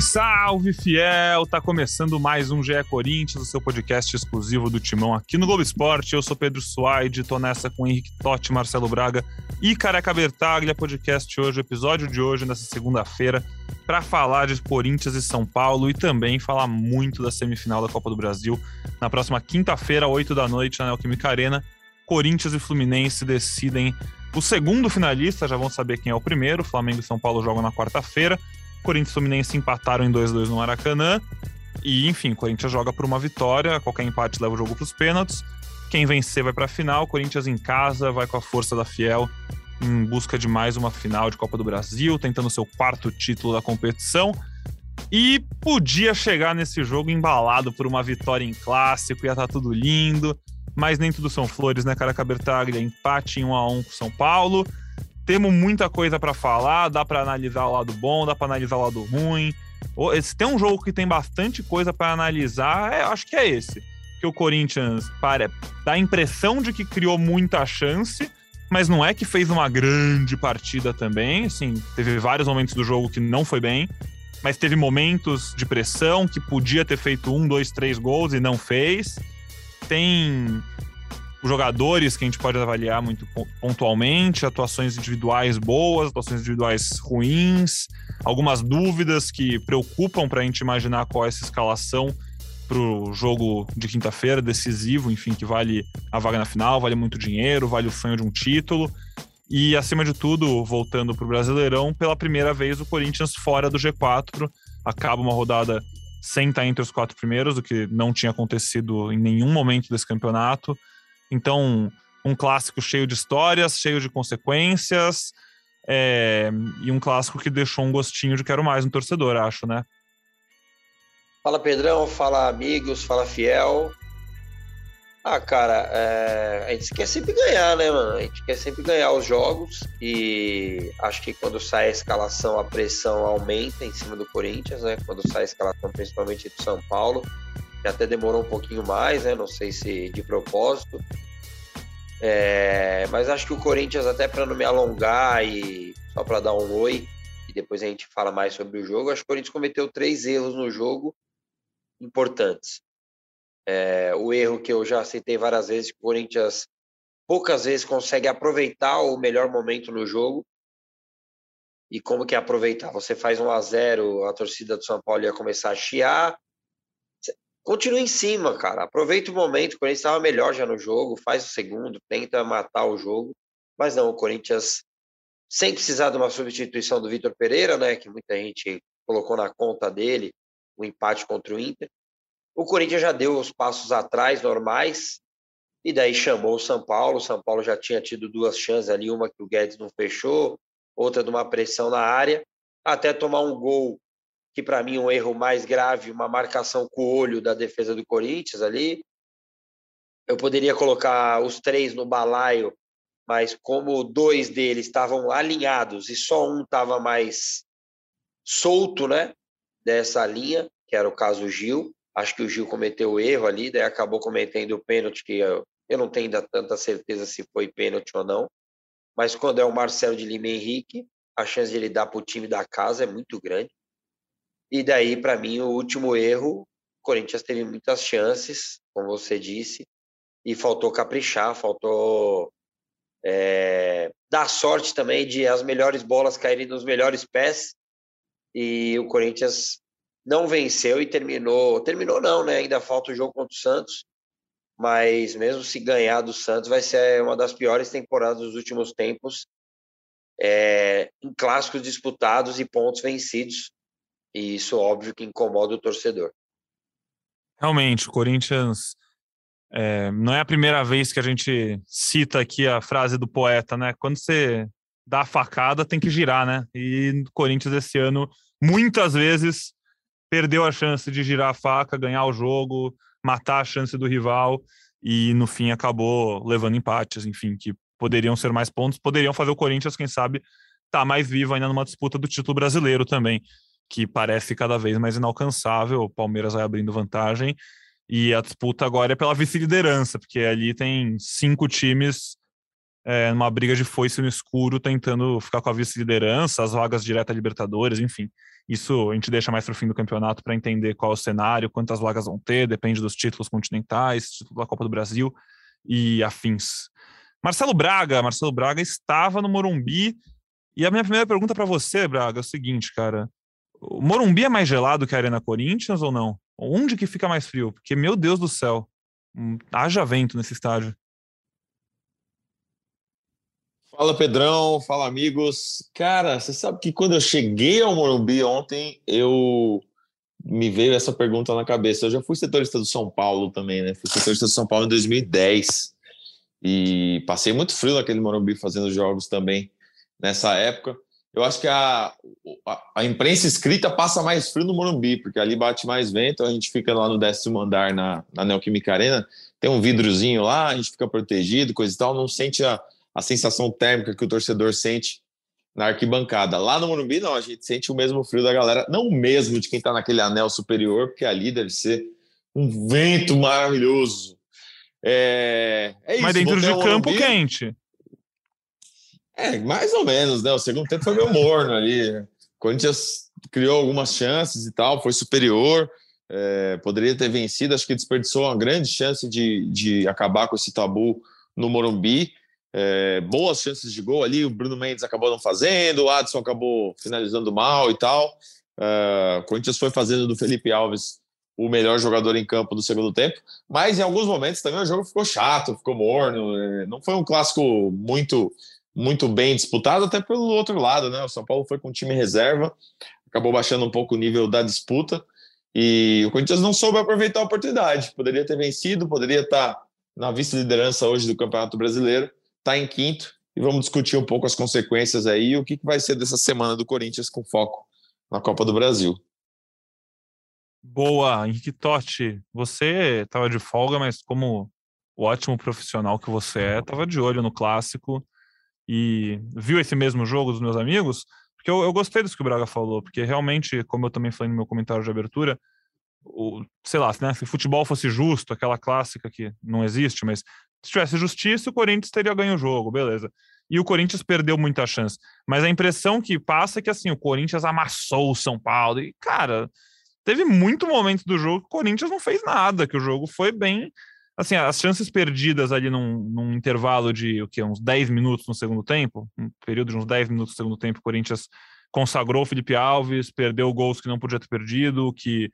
Salve, salve, fiel! Tá começando mais um GE Corinthians, o seu podcast exclusivo do Timão aqui no Globo Esporte. Eu sou Pedro Suaide, tô nessa com Henrique Totti, Marcelo Braga e Careca Bertaglia. Podcast hoje, episódio de hoje, nessa segunda-feira, para falar de Corinthians e São Paulo e também falar muito da semifinal da Copa do Brasil. Na próxima quinta-feira, 8 da noite, na Neoquímica Arena, Corinthians e Fluminense decidem o segundo finalista, já vão saber quem é o primeiro. Flamengo e São Paulo jogam na quarta-feira. Corinthians e Fluminense empataram em 2-2 no Maracanã. E, enfim, Corinthians joga por uma vitória, qualquer empate leva o jogo para os pênaltis. Quem vencer vai para a final. Corinthians em casa vai com a força da Fiel em busca de mais uma final de Copa do Brasil, tentando seu quarto título da competição. E podia chegar nesse jogo embalado por uma vitória em clássico, ia estar tá tudo lindo, mas nem tudo são flores, né, cara? Cabertaglia, empate em 1 a 1 com São Paulo. Temos muita coisa para falar, dá para analisar o lado bom, dá para analisar o lado ruim. Se tem um jogo que tem bastante coisa para analisar, é, acho que é esse. Que o Corinthians para, dá a impressão de que criou muita chance, mas não é que fez uma grande partida também. Assim, teve vários momentos do jogo que não foi bem, mas teve momentos de pressão que podia ter feito um, dois, três gols e não fez. Tem jogadores que a gente pode avaliar muito pontualmente, atuações individuais boas, atuações individuais ruins, algumas dúvidas que preocupam para a gente imaginar qual é essa escalação para o jogo de quinta-feira, decisivo, enfim, que vale a vaga na final, vale muito dinheiro, vale o sonho de um título. E, acima de tudo, voltando para o Brasileirão, pela primeira vez o Corinthians fora do G4, acaba uma rodada sem estar entre os quatro primeiros, o que não tinha acontecido em nenhum momento desse campeonato. Então, um clássico cheio de histórias, cheio de consequências, é, e um clássico que deixou um gostinho de quero mais no torcedor, acho, né? Fala Pedrão, fala amigos, fala fiel. Ah, cara, é, a gente quer sempre ganhar, né, mano? A gente quer sempre ganhar os jogos e acho que quando sai a escalação, a pressão aumenta em cima do Corinthians, né? Quando sai a escalação, principalmente do São Paulo que até demorou um pouquinho mais, né? Não sei se de propósito. É, mas acho que o Corinthians, até para não me alongar e só para dar um oi, e depois a gente fala mais sobre o jogo, acho que o Corinthians cometeu três erros no jogo importantes. É, o erro que eu já citei várias vezes, que o Corinthians poucas vezes consegue aproveitar o melhor momento no jogo. E como que é aproveitar? Você faz um a 0 a torcida do São Paulo ia começar a chiar, continua em cima, cara. Aproveita o momento. O Corinthians estava melhor já no jogo, faz o segundo, tenta matar o jogo. Mas não, o Corinthians, sem precisar de uma substituição do Vitor Pereira, né, que muita gente colocou na conta dele, o empate contra o Inter. O Corinthians já deu os passos atrás normais e daí chamou o São Paulo. O São Paulo já tinha tido duas chances ali, uma que o Guedes não fechou, outra de uma pressão na área, até tomar um gol que para mim um erro mais grave, uma marcação com o olho da defesa do Corinthians ali. Eu poderia colocar os três no balaio, mas como dois deles estavam alinhados e só um estava mais solto, né, dessa linha, que era o caso Gil. Acho que o Gil cometeu erro ali, daí acabou cometendo o pênalti que eu, eu não tenho ainda tanta certeza se foi pênalti ou não. Mas quando é o Marcelo de Lima Henrique, a chance de ele dar para o time da casa é muito grande. E daí, para mim, o último erro, o Corinthians teve muitas chances, como você disse, e faltou caprichar, faltou é, dar sorte também de as melhores bolas caírem nos melhores pés. E o Corinthians não venceu e terminou. Terminou não, né? Ainda falta o jogo contra o Santos. Mas mesmo se ganhar do Santos, vai ser uma das piores temporadas dos últimos tempos. É, em clássicos disputados e pontos vencidos. E isso, óbvio, que incomoda o torcedor. Realmente, o Corinthians. É, não é a primeira vez que a gente cita aqui a frase do poeta, né? Quando você dá a facada, tem que girar, né? E o Corinthians esse ano, muitas vezes, perdeu a chance de girar a faca, ganhar o jogo, matar a chance do rival e no fim acabou levando empates, enfim, que poderiam ser mais pontos, poderiam fazer o Corinthians, quem sabe, estar tá mais vivo ainda numa disputa do título brasileiro também que parece cada vez mais inalcançável. O Palmeiras vai abrindo vantagem e a disputa agora é pela vice-liderança, porque ali tem cinco times é, numa briga de foice no escuro, tentando ficar com a vice-liderança, as vagas diretas Libertadores, enfim. Isso a gente deixa mais para o fim do campeonato para entender qual é o cenário, quantas vagas vão ter, depende dos títulos continentais, título da Copa do Brasil e afins. Marcelo Braga, Marcelo Braga estava no Morumbi. E a minha primeira pergunta para você, Braga, é o seguinte, cara. O Morumbi é mais gelado que a Arena Corinthians ou não? Onde que fica mais frio? Porque, meu Deus do céu, hum, haja vento nesse estádio. Fala Pedrão, fala amigos. Cara, você sabe que quando eu cheguei ao Morumbi ontem, eu me veio essa pergunta na cabeça. Eu já fui setorista do São Paulo também, né? Fui setorista do São Paulo em 2010 e passei muito frio naquele Morumbi fazendo jogos também nessa época. Eu acho que a, a, a, imprensa escrita passa mais frio no Morumbi, porque ali bate mais vento, a gente fica lá no décimo andar na, na Neoquímica Arena, tem um vidrozinho lá, a gente fica protegido, coisa e tal, não sente a, a sensação térmica que o torcedor sente na arquibancada. Lá no Morumbi, não, a gente sente o mesmo frio da galera, não o mesmo de quem está naquele anel superior, porque ali deve ser um vento maravilhoso. É, é isso, Mas dentro de campo quente. É, mais ou menos, né? O segundo tempo foi meio morno ali. O Corinthians criou algumas chances e tal, foi superior, é, poderia ter vencido, acho que desperdiçou uma grande chance de, de acabar com esse tabu no Morumbi. É, boas chances de gol ali, o Bruno Mendes acabou não fazendo, o Adson acabou finalizando mal e tal. É, o Corinthians foi fazendo do Felipe Alves o melhor jogador em campo do segundo tempo, mas em alguns momentos também o jogo ficou chato, ficou morno, é, não foi um clássico muito muito bem disputado, até pelo outro lado, né? O São Paulo foi com time reserva, acabou baixando um pouco o nível da disputa e o Corinthians não soube aproveitar a oportunidade. Poderia ter vencido, poderia estar na vice-liderança hoje do Campeonato Brasileiro, está em quinto e vamos discutir um pouco as consequências aí o que vai ser dessa semana do Corinthians com foco na Copa do Brasil. Boa, Henrique Totti, você estava de folga, mas como o ótimo profissional que você é, estava de olho no clássico e viu esse mesmo jogo dos meus amigos, porque eu, eu gostei disso que o Braga falou, porque realmente, como eu também falei no meu comentário de abertura, o, sei lá, né, se futebol fosse justo, aquela clássica que não existe, mas se tivesse justiça, o Corinthians teria ganho o jogo, beleza. E o Corinthians perdeu muita chance. Mas a impressão que passa é que assim, o Corinthians amassou o São Paulo. E, cara, teve muito momento do jogo que o Corinthians não fez nada, que o jogo foi bem assim, as chances perdidas ali num, num, intervalo de o que, uns 10 minutos no segundo tempo, um período de uns 10 minutos no segundo tempo, o Corinthians consagrou o Felipe Alves, perdeu gols que não podia ter perdido, que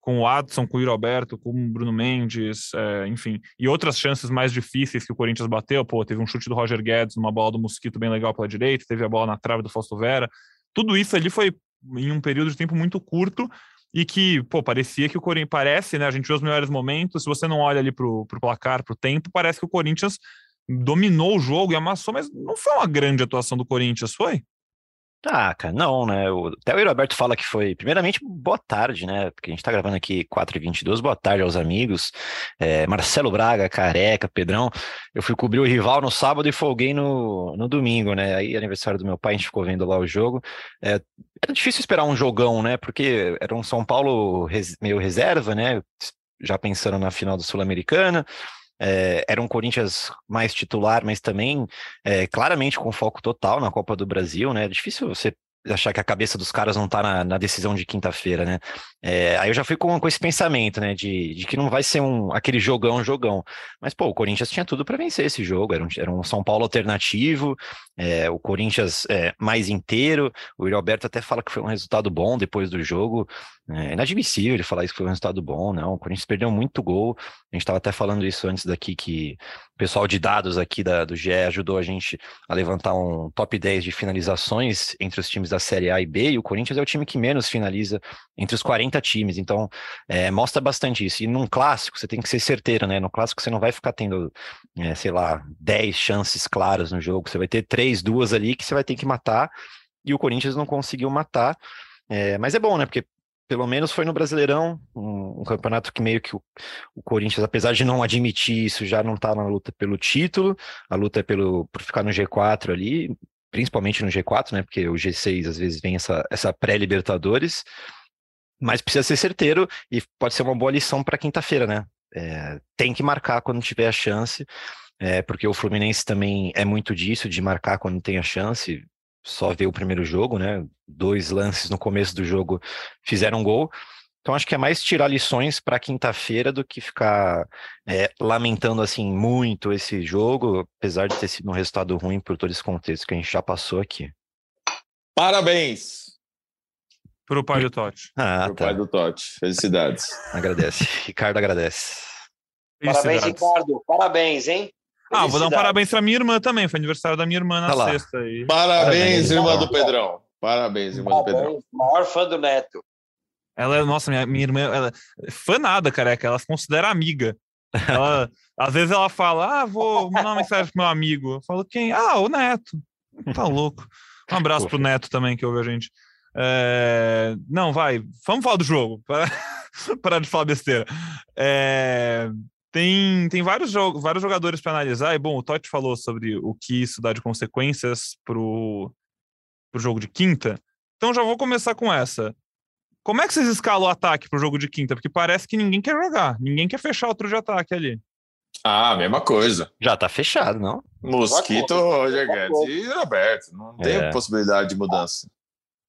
com o Adson, com o Yuri Alberto, com o Bruno Mendes, é, enfim, e outras chances mais difíceis que o Corinthians bateu, pô, teve um chute do Roger Guedes, uma bola do Mosquito bem legal pela direita, teve a bola na trave do Fausto Vera, tudo isso ali foi em um período de tempo muito curto, e que, pô, parecia que o Corinthians parece, né? A gente viu os melhores momentos. Se você não olha ali pro, pro placar, pro tempo, parece que o Corinthians dominou o jogo e amassou, mas não foi uma grande atuação do Corinthians, foi? Ah, cara, não, né? O, até o Roberto fala que foi. Primeiramente, boa tarde, né? Porque a gente tá gravando aqui 4h22. Boa tarde aos amigos. É, Marcelo Braga, Careca, Pedrão. Eu fui cobrir o rival no sábado e folguei no, no domingo, né? Aí, aniversário do meu pai, a gente ficou vendo lá o jogo. É, era difícil esperar um jogão, né? Porque era um São Paulo res, meio reserva, né? Já pensando na final do Sul-Americana. É, era um Corinthians mais titular, mas também é, claramente com foco total na Copa do Brasil, né? É difícil você achar que a cabeça dos caras não está na, na, decisão de quinta-feira, né? É, aí eu já fui com, com esse pensamento, né? De, de, que não vai ser um aquele jogão, jogão. Mas, pô, o Corinthians tinha tudo para vencer esse jogo. Era um, era um São Paulo alternativo, é, o Corinthians é, mais inteiro. O Yuri Alberto até fala que foi um resultado bom depois do jogo. É inadmissível ele falar isso que foi um resultado bom, não. O Corinthians perdeu muito gol. A gente estava até falando isso antes daqui, que o pessoal de dados aqui da, do GE ajudou a gente a levantar um top 10 de finalizações entre os times da Série A e B, e o Corinthians é o time que menos finaliza entre os 40 times. Então, é, mostra bastante isso. E num clássico, você tem que ser certeiro, né? No clássico, você não vai ficar tendo, é, sei lá, 10 chances claras no jogo. Você vai ter três, duas ali que você vai ter que matar. E o Corinthians não conseguiu matar. É, mas é bom, né? Porque pelo menos foi no Brasileirão, um, um campeonato que meio que o, o, Corinthians, apesar de não admitir isso, já não está na luta pelo título, a luta é pelo, por ficar no G4 ali, principalmente no G4, né? Porque o G6 às vezes vem essa, essa pré-Libertadores, mas precisa ser certeiro e pode ser uma boa lição para quinta-feira, né? É, tem que marcar quando tiver a chance. é, porque o Fluminense também é muito disso, de marcar quando tem a chance. Só ver o primeiro jogo, né? Dois lances no começo do jogo fizeram um gol. Então acho que é mais tirar lições para quinta-feira do que ficar é, lamentando assim muito esse jogo, apesar de ter sido um resultado ruim por todo esse contexto que a gente já passou aqui. Parabéns! Pro pai do Totti. Ah, Pro tá. pai do Totti. Felicidades. Agradece. Ricardo agradece. Parabéns, Ricardo. Parabéns, hein? Ah, vou dar um parabéns pra minha irmã também. Foi aniversário da minha irmã na tá sexta. Aí. Parabéns, parabéns, irmã do Pedrão. Parabéns, irmã parabéns. do Pedrão. Maior fã do Neto. Ela é, nossa, minha, minha irmã, ela é fã nada, careca. Ela se considera amiga. Ela, às vezes ela fala, ah, vou mandar uma mensagem pro meu amigo. Eu falo, quem? Ah, o Neto. Tá louco. Um abraço pro Neto também, que ouve a gente. É... Não, vai, vamos falar do jogo. Parar de falar besteira. É... Tem, tem vários, jogos, vários jogadores para analisar. E, bom, o Totti falou sobre o que isso dá de consequências pro, pro jogo de quinta. Então já vou começar com essa. Como é que vocês escalam o ataque pro jogo de quinta? Porque parece que ninguém quer jogar, ninguém quer fechar outro de ataque ali. Ah, mesma coisa. Já tá fechado, não? Mosquito, Roger Guedes e Roberto. Não tem é. possibilidade de mudança.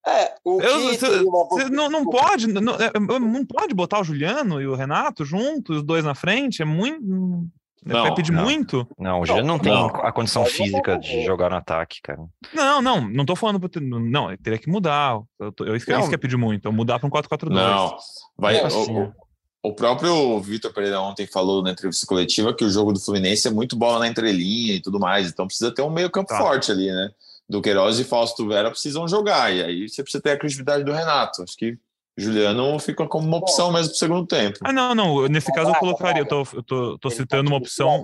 É, o eu, cê, cê não, não pode não, é, não pode botar o Juliano e o Renato juntos, os dois na frente, é muito não, vai pedir não. muito? Não, o Juliano não, tem a condição física de jogar no ataque, cara. Não, não, não tô falando. Não, teria que mudar. Eu, eu, isso, isso que é pedir muito, eu mudar para um 4-4-2. Não, vai. É assim, o, o próprio Vitor Pereira ontem falou na entrevista coletiva que o jogo do Fluminense é muito bola na entrelinha e tudo mais, então precisa ter um meio-campo tá. forte ali, né? Do Queiroz e Fausto Vera precisam jogar, e aí você precisa ter a criatividade do Renato. Acho que Juliano fica como uma opção mesmo para o segundo tempo. Ah, não, não. Nesse caso eu colocaria, eu tô, eu tô, tô citando uma opção.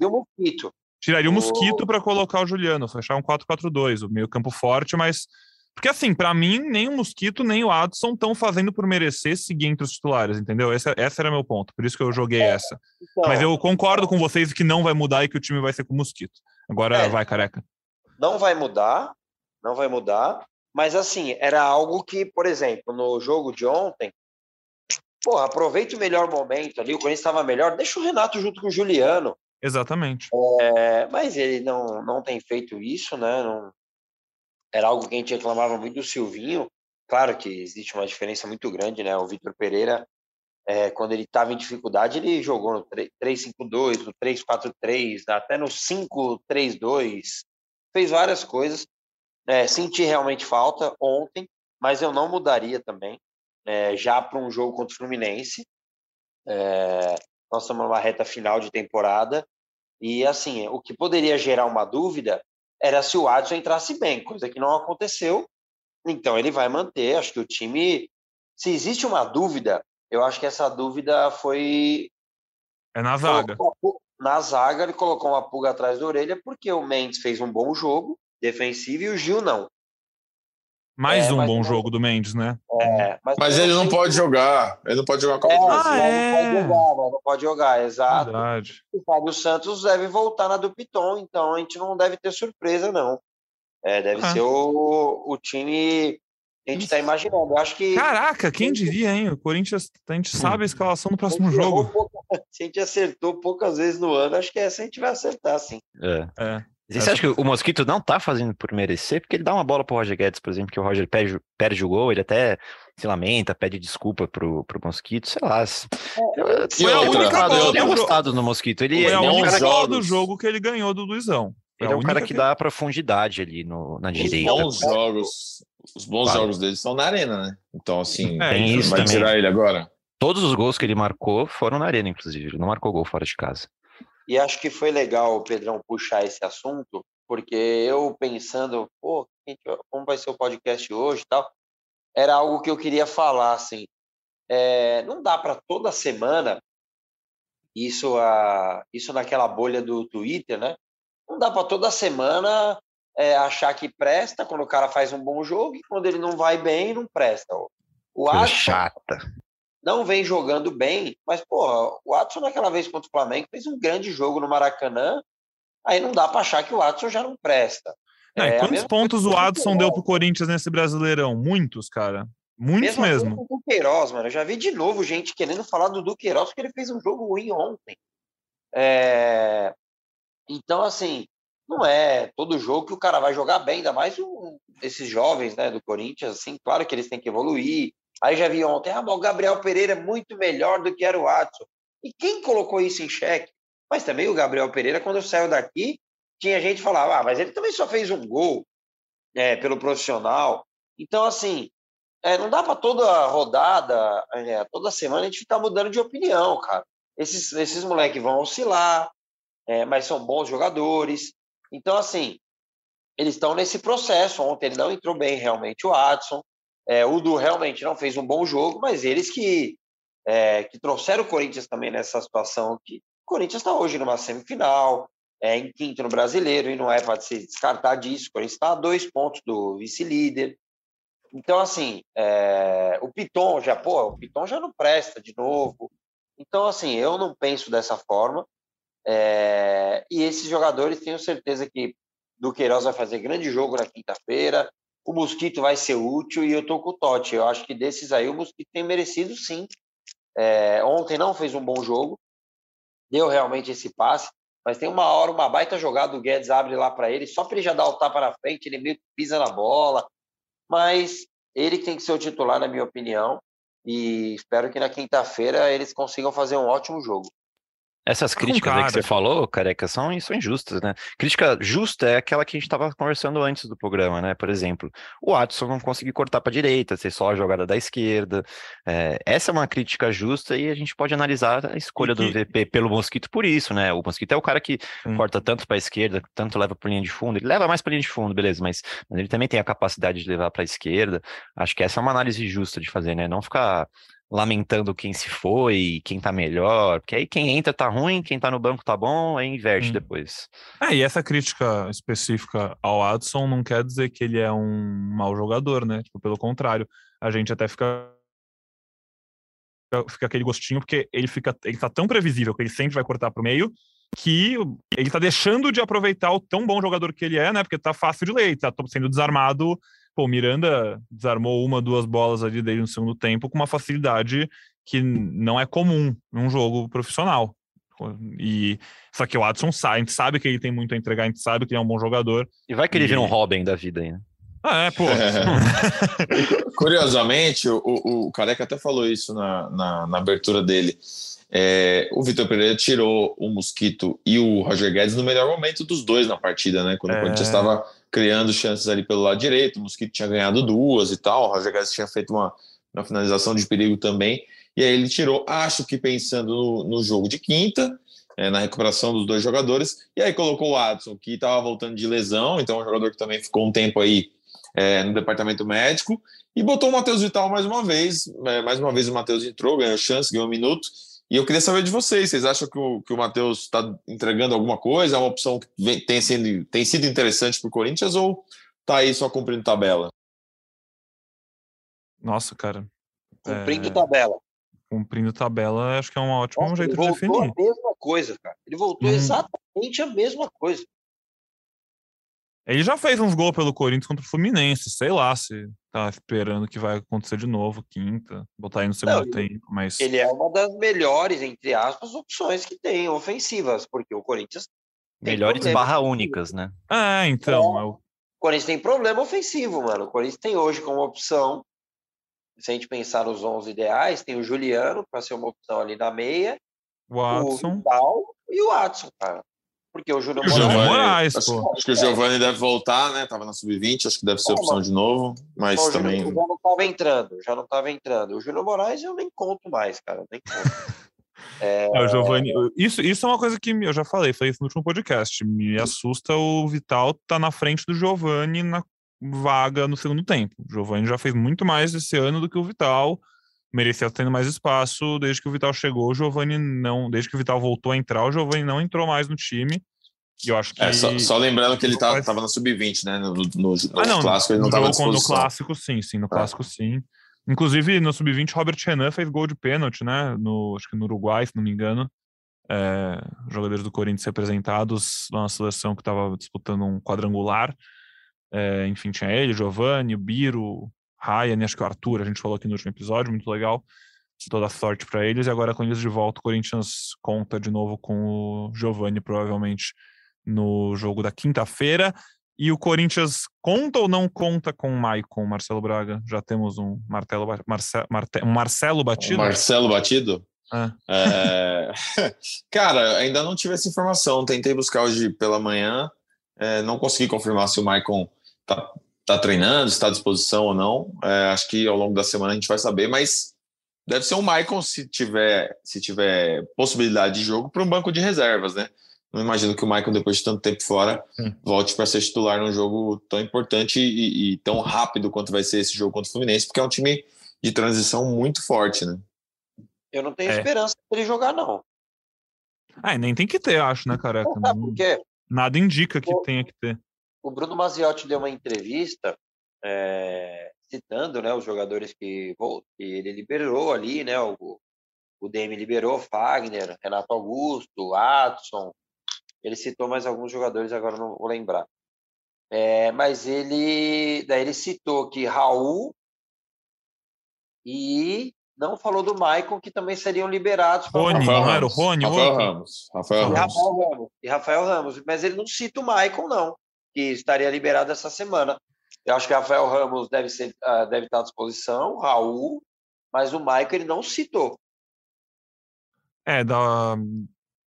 Tiraria o mosquito para colocar o Juliano, fechar um 4-4-2, o meio campo forte, mas porque, assim, para mim, nem o Mosquito nem o Adson estão fazendo por merecer seguir entre os titulares, entendeu? Esse, esse era meu ponto, por isso que eu joguei é, essa. Então, Mas eu concordo com vocês que não vai mudar e que o time vai ser com o Mosquito. Agora é, vai, careca. Não vai mudar, não vai mudar. Mas, assim, era algo que, por exemplo, no jogo de ontem, pô, aproveite o melhor momento ali, o Corinthians estava melhor, deixa o Renato junto com o Juliano. Exatamente. É, mas ele não, não tem feito isso, né? Não, era algo que a gente reclamava muito do Silvinho. Claro que existe uma diferença muito grande, né? O Vitor Pereira, é, quando ele estava em dificuldade, ele jogou no 3-5-2, no 3-4-3, até no 5-3-2, fez várias coisas. É, senti realmente falta ontem, mas eu não mudaria também, é, já para um jogo contra o Fluminense. É, nós estamos numa reta final de temporada e, assim, o que poderia gerar uma dúvida era se o Adson entrasse bem, coisa que não aconteceu. Então ele vai manter. Acho que o time. Se existe uma dúvida, eu acho que essa dúvida foi. É na zaga. Na zaga, ele colocou uma pulga atrás da orelha, porque o Mendes fez um bom jogo defensivo e o Gil não. Mais é, um bom jogo do Mendes, né? É, mas, mas ele não pode jogar. Ele não pode jogar com é, ah, é. Não pode jogar, não pode jogar, exato. Verdade. O Fábio Santos deve voltar na do Piton, então a gente não deve ter surpresa, não. É, deve ah. ser o, o time que a gente está imaginando. Eu acho que. Caraca, quem diria, hein? O Corinthians, a gente sabe a escalação do próximo jogo. Pouca, se a gente acertou poucas vezes no ano, acho que essa a gente vai acertar, sim. É. é. Você acha que o Mosquito não tá fazendo por merecer? Porque ele dá uma bola pro Roger Guedes, por exemplo, que o Roger perde, perde o gol, ele até se lamenta, pede desculpa pro, pro Mosquito, sei lá. Eu, foi a única bola. Eu tenho gostado no Mosquito. Ele é a única bola do jogo que ele ganhou do Luizão. Ele é um cara que, que dá profundidade ali no, na os direita. Bons jogos, os bons claro. jogos dele são na arena, né? Então, assim, é, tem isso vai também. tirar ele agora. Todos os gols que ele marcou foram na arena, inclusive. Ele não marcou gol fora de casa. E acho que foi legal o Pedrão puxar esse assunto, porque eu pensando, pô, como vai ser o podcast hoje e tal, era algo que eu queria falar, assim, é, não dá para toda semana, isso, a, isso naquela bolha do Twitter, né? Não dá para toda semana é, achar que presta quando o cara faz um bom jogo e quando ele não vai bem, não presta. O Adson chata. Não vem jogando bem, mas, porra, o Adson naquela vez contra o Flamengo fez um grande jogo no Maracanã aí não dá para achar que o Adson já não presta. Não, é, quantos pontos o Adson deu pro Corinthians nesse Brasileirão? Muitos, cara. Muitos mesmo. mesmo. O Queiroz, mano. Eu já vi de novo gente querendo falar do Duqueiroz porque ele fez um jogo ruim ontem. É... Então, assim, não é todo jogo que o cara vai jogar bem, ainda mais esses jovens né, do Corinthians, assim, claro que eles têm que evoluir. Aí já vi ontem, ah, o Gabriel Pereira é muito melhor do que era o Watson. E quem colocou isso em xeque? Mas também o Gabriel Pereira, quando eu saio daqui, tinha gente que falava, ah, mas ele também só fez um gol é, pelo profissional. Então, assim, é, não dá para toda rodada, é, toda semana a gente ficar mudando de opinião, cara. Esses, esses moleques vão oscilar, é, mas são bons jogadores. Então, assim, eles estão nesse processo. Ontem ele não entrou bem, realmente, o Adson. É, o Du realmente não fez um bom jogo, mas eles que, é, que trouxeram o Corinthians também nessa situação que o Corinthians está hoje numa semifinal, é, em quinto no brasileiro, e não é para se descartar disso. O Corinthians está a dois pontos do vice-líder. Então, assim, é, o Piton já, pô, o Piton já não presta de novo. Então, assim, eu não penso dessa forma. É, e esses jogadores, tenho certeza que do vai fazer grande jogo na quinta-feira. O Mosquito vai ser útil e eu tô com o Totti. Eu acho que desses aí o Mosquito tem merecido sim. É, ontem não fez um bom jogo, deu realmente esse passe, mas tem uma hora, uma baita jogada, o Guedes abre lá para ele, só para ele já dar o tapa na frente, ele meio que pisa na bola. Mas ele tem que ser o titular, na minha opinião, e espero que na quinta-feira eles consigam fazer um ótimo jogo. Essas críticas que você falou, careca, são, são injustas, né? Crítica justa é aquela que a gente estava conversando antes do programa, né? Por exemplo, o Watson não conseguir cortar para a direita, ser só a jogada da esquerda. É, essa é uma crítica justa e a gente pode analisar a escolha que... do VP pelo Mosquito por isso, né? O Mosquito é o cara que hum. corta tanto para a esquerda, tanto leva para linha de fundo. Ele leva mais para linha de fundo, beleza, mas, mas ele também tem a capacidade de levar para a esquerda. Acho que essa é uma análise justa de fazer, né? Não ficar lamentando quem se foi, quem tá melhor, porque aí quem entra tá ruim, quem tá no banco tá bom, aí inverte hum. depois. É, e essa crítica específica ao Adson não quer dizer que ele é um mau jogador, né? Tipo, pelo contrário, a gente até fica fica aquele gostinho porque ele fica ele tá tão previsível que ele sempre vai cortar pro meio que ele tá deixando de aproveitar o tão bom jogador que ele é, né? Porque tá fácil de ler, tá sendo desarmado Pô, o Miranda desarmou uma, duas bolas ali dele no segundo tempo com uma facilidade que não é comum num jogo profissional. E só que o Adson sabe, a gente sabe que ele tem muito a entregar, a gente sabe que ele é um bom jogador. E vai que ele e... vira um Robin da vida aí, né? Ah, é, pô. Curiosamente, o, o, Careca até falou isso na, na, na abertura dele. É, o Vitor Pereira tirou o Mosquito e o Roger Guedes no melhor momento dos dois na partida, né? Quando é... o Corinthians estava criando chances ali pelo lado direito, o Mosquito tinha ganhado duas e tal, o Roger Guedes tinha feito uma, uma finalização de perigo também, e aí ele tirou, acho que pensando no, no jogo de quinta, é, na recuperação dos dois jogadores, e aí colocou o Adson, que estava voltando de lesão, então é um jogador que também ficou um tempo aí é, no departamento médico, e botou o Matheus Vital mais uma vez, é, mais uma vez o Matheus entrou, ganhou chance, ganhou um minuto, e eu queria saber de vocês, vocês acham que o, que o Matheus está entregando alguma coisa? É uma opção que vem, tem, sido, tem sido interessante para o Corinthians ou está aí só cumprindo tabela? Nossa, cara. Cumprindo é... tabela. Cumprindo tabela, acho que é um ótimo Nossa, jeito de definir. Ele voltou a mesma coisa, cara. Ele voltou hum. exatamente a mesma coisa. Ele já fez uns gols pelo Corinthians contra o Fluminense, sei lá se tá esperando que vai acontecer de novo, quinta, botar aí no segundo Não, tempo, mas... Ele é uma das melhores, entre aspas, opções que tem ofensivas, porque o Corinthians... Melhores barra únicas, né? É, então... É, O Corinthians tem problema ofensivo, mano. O Corinthians tem hoje como opção, se a gente pensar nos 11 ideais, tem o Juliano para ser uma opção ali na meia, o Watson. o Vidal e o Watson, cara. Porque o Júnior Moraes. Moraes acho, acho, que o Giovanni deve voltar, né? Tava na sub-20, acho que deve ser opção de novo, mas não, também. Já não estava entrando, já não estava entrando. O Júnior Moraes eu nem conto mais, cara, nem conto. É... É, o Giovanni, isso, isso é uma coisa que eu já falei, falei isso no último podcast. Me assusta o Vital tá na frente do Giovanni na vaga no segundo tempo. O Giovanni já fez muito mais esse ano do que o Vital merecia tendo mais espaço desde que o Vital chegou. O Giovani não, desde que o Vital voltou a entrar, o Giovani não entrou mais no time. E eu acho que. É, só, só, lembrando que ele estava faz... na sub-20, né? No, no, no ah, não, clássico ele não estava No clássico, sim, sim. No é. clássico, sim. Inclusive, no sub-20, Robert Renan fez gol de pênalti, né? No, acho que no Uruguai, se não me engano. É, jogadores do Corinthians representados na seleção que estava disputando um quadrangular. É, enfim, tinha ele, Giovanni, o Biro, Ryan, acho que o Arthur, a gente falou aqui no último episódio, muito legal. Toda sorte para eles. E agora, com eles de volta, o Corinthians conta de novo com o Giovanni, provavelmente, no jogo da quinta-feira. E o Corinthians conta ou não conta com o Maicon, Marcelo Braga? Já temos um, martelo, Marce, Marte, um Marcelo batido? Marcelo batido? É. É... Cara, ainda não tive essa informação. Tentei buscar hoje pela manhã. É, não consegui confirmar se o Maicon tá, tá treinando, está à disposição ou não. É, acho que ao longo da semana a gente vai saber, mas deve ser o Maicon se tiver, se tiver possibilidade de jogo para um banco de reservas, né? Não imagino que o Michael, depois de tanto tempo fora, hum. volte para ser titular num jogo tão importante e, e, tão rápido quanto vai ser esse jogo contra o Fluminense, porque é um time de transição muito forte, né? Eu não tenho é. esperança de ele jogar, não. Ah, nem tem que ter, acho, né, careca? Sabe por quê? Nada indica que o, tenha que ter. O Bruno Maziotti deu uma entrevista é, citando né, os jogadores que, que, ele liberou ali, né? O, o DM liberou, Fagner, Renato Augusto, Adson, ele citou mais alguns jogadores, agora não vou lembrar. É, mas ele, daí ele citou que Raul e não falou do Maicon, que também seriam liberados. Rony, não era o Rony? Rafael Ramos. Rafael Ramos. Rafael Ramos. E Rafael Ramos. Mas ele não cita o Maicon, não, que estaria liberado essa semana. Eu acho que Rafael Ramos deve, ser, uh, deve estar à disposição, Raul, mas o Maicon ele não citou. É, da,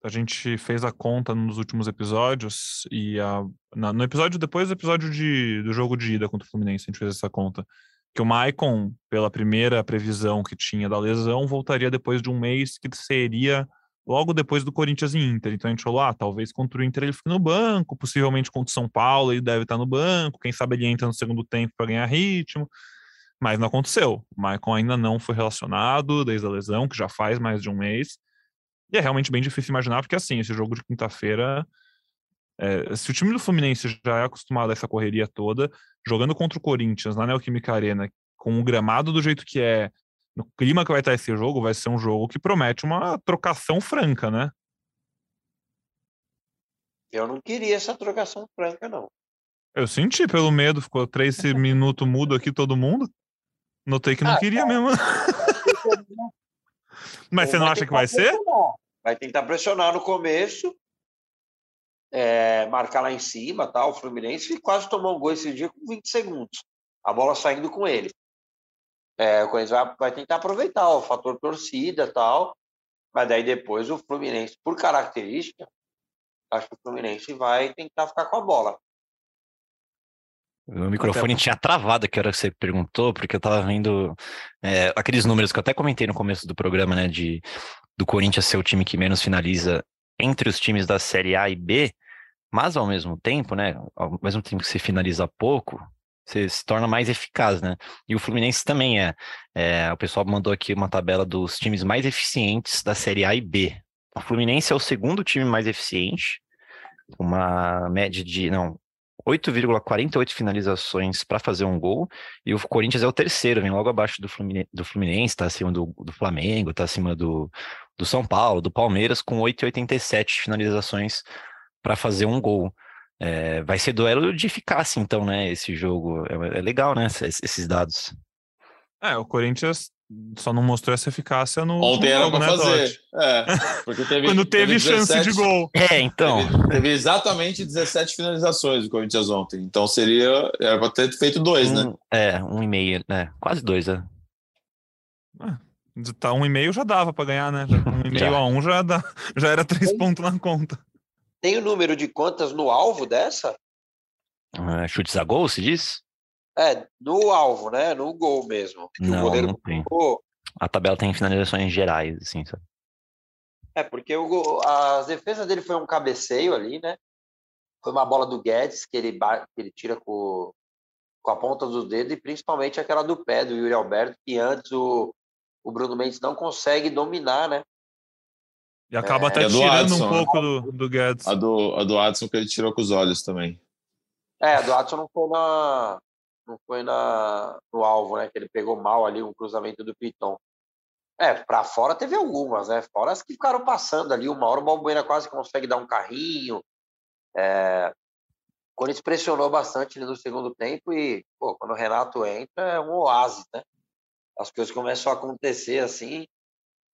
a gente fez a conta nos últimos episódios e a, na, no episódio depois do episódio de, do jogo de ida contra o Fluminense, a gente fez essa conta. Que o Maicon, pela primeira previsão que tinha da lesão, voltaria depois de um mês, que seria logo depois do Corinthians e Inter. Então a gente falou: ah, talvez contra o Inter ele fique no banco, possivelmente contra o São Paulo ele deve estar no banco, quem sabe ele entra no segundo tempo para ganhar ritmo. Mas não aconteceu. O Maicon ainda não foi relacionado desde a lesão, que já faz mais de um mês. E é realmente bem difícil imaginar, porque assim, esse jogo de quinta-feira. É, se o time do Fluminense já é acostumado a essa correria toda, jogando contra o Corinthians na Neoquímica Arena, com o gramado do jeito que é, no clima que vai estar esse jogo, vai ser um jogo que promete uma trocação franca, né? Eu não queria essa trocação franca, não. Eu senti pelo medo, ficou três minutos mudo aqui todo mundo. Notei que não ah, queria mesmo. Mas você não acha que vai ser? Vai tentar pressionar no começo, é, marcar lá em cima, tal. O Fluminense quase tomou um gol esse dia com 20 segundos. A bola saindo com ele. É, o Corinthians vai, vai tentar aproveitar o fator torcida tal. Mas daí depois o Fluminense, por característica, acho que o Fluminense vai tentar ficar com a bola. O microfone tinha travado que hora que você perguntou, porque eu tava vendo é, aqueles números que eu até comentei no começo do programa, né? De do Corinthians ser o time que menos finaliza entre os times da Série A e B, mas ao mesmo tempo, né? Ao mesmo tempo que você finaliza pouco, você se torna mais eficaz, né? E o Fluminense também é. é o pessoal mandou aqui uma tabela dos times mais eficientes da Série A e B. O Fluminense é o segundo time mais eficiente, uma média de. Não, 8,48 finalizações para fazer um gol, e o Corinthians é o terceiro, vem logo abaixo do Fluminense, do Fluminense tá acima do, do Flamengo, está acima do, do São Paulo, do Palmeiras, com 8,87 finalizações para fazer um gol. É, vai ser duelo de eficácia, então, né? Esse jogo. É, é legal, né? Esses dados. É, o Corinthians só não mostrou essa eficácia no. Ontem era pra né, fazer. É, porque teve, Quando teve, teve chance 17, de gol. É, então. Teve, teve, exatamente 17 finalizações do Corinthians ontem. Então seria. Era pra ter feito dois, né? um, né? É, um e meio, né? Quase dois, né? É, tá um e meio já dava pra ganhar, né? Um e meio a um já, dá, já era três pontos na conta. Tem o número de contas no alvo dessa? Uh, chutes a gol, se diz? É, no alvo, né? No gol mesmo. Não, o goleiro não tem. A tabela tem finalizações gerais, assim, sabe? É, porque o, a defesa dele foi um cabeceio ali, né? Foi uma bola do Guedes que ele, que ele tira com, com a ponta do dedo e principalmente aquela do pé do Yuri Alberto, que antes o, o Bruno Mendes não consegue dominar, né? E acaba é, até tirando Adson, um pouco do, do Guedes. A do, a do Adson que ele tirou com os olhos também. É, a do Adson não foi na, não foi na, no alvo, né? Que ele pegou mal ali um cruzamento do Piton. É, para fora teve algumas, né? Fora as que ficaram passando ali. Uma hora o Balbuena quase consegue dar um carrinho. É... Quando ele pressionou bastante no segundo tempo e, pô, quando o Renato entra, é um oásis, né? As coisas começam a acontecer assim.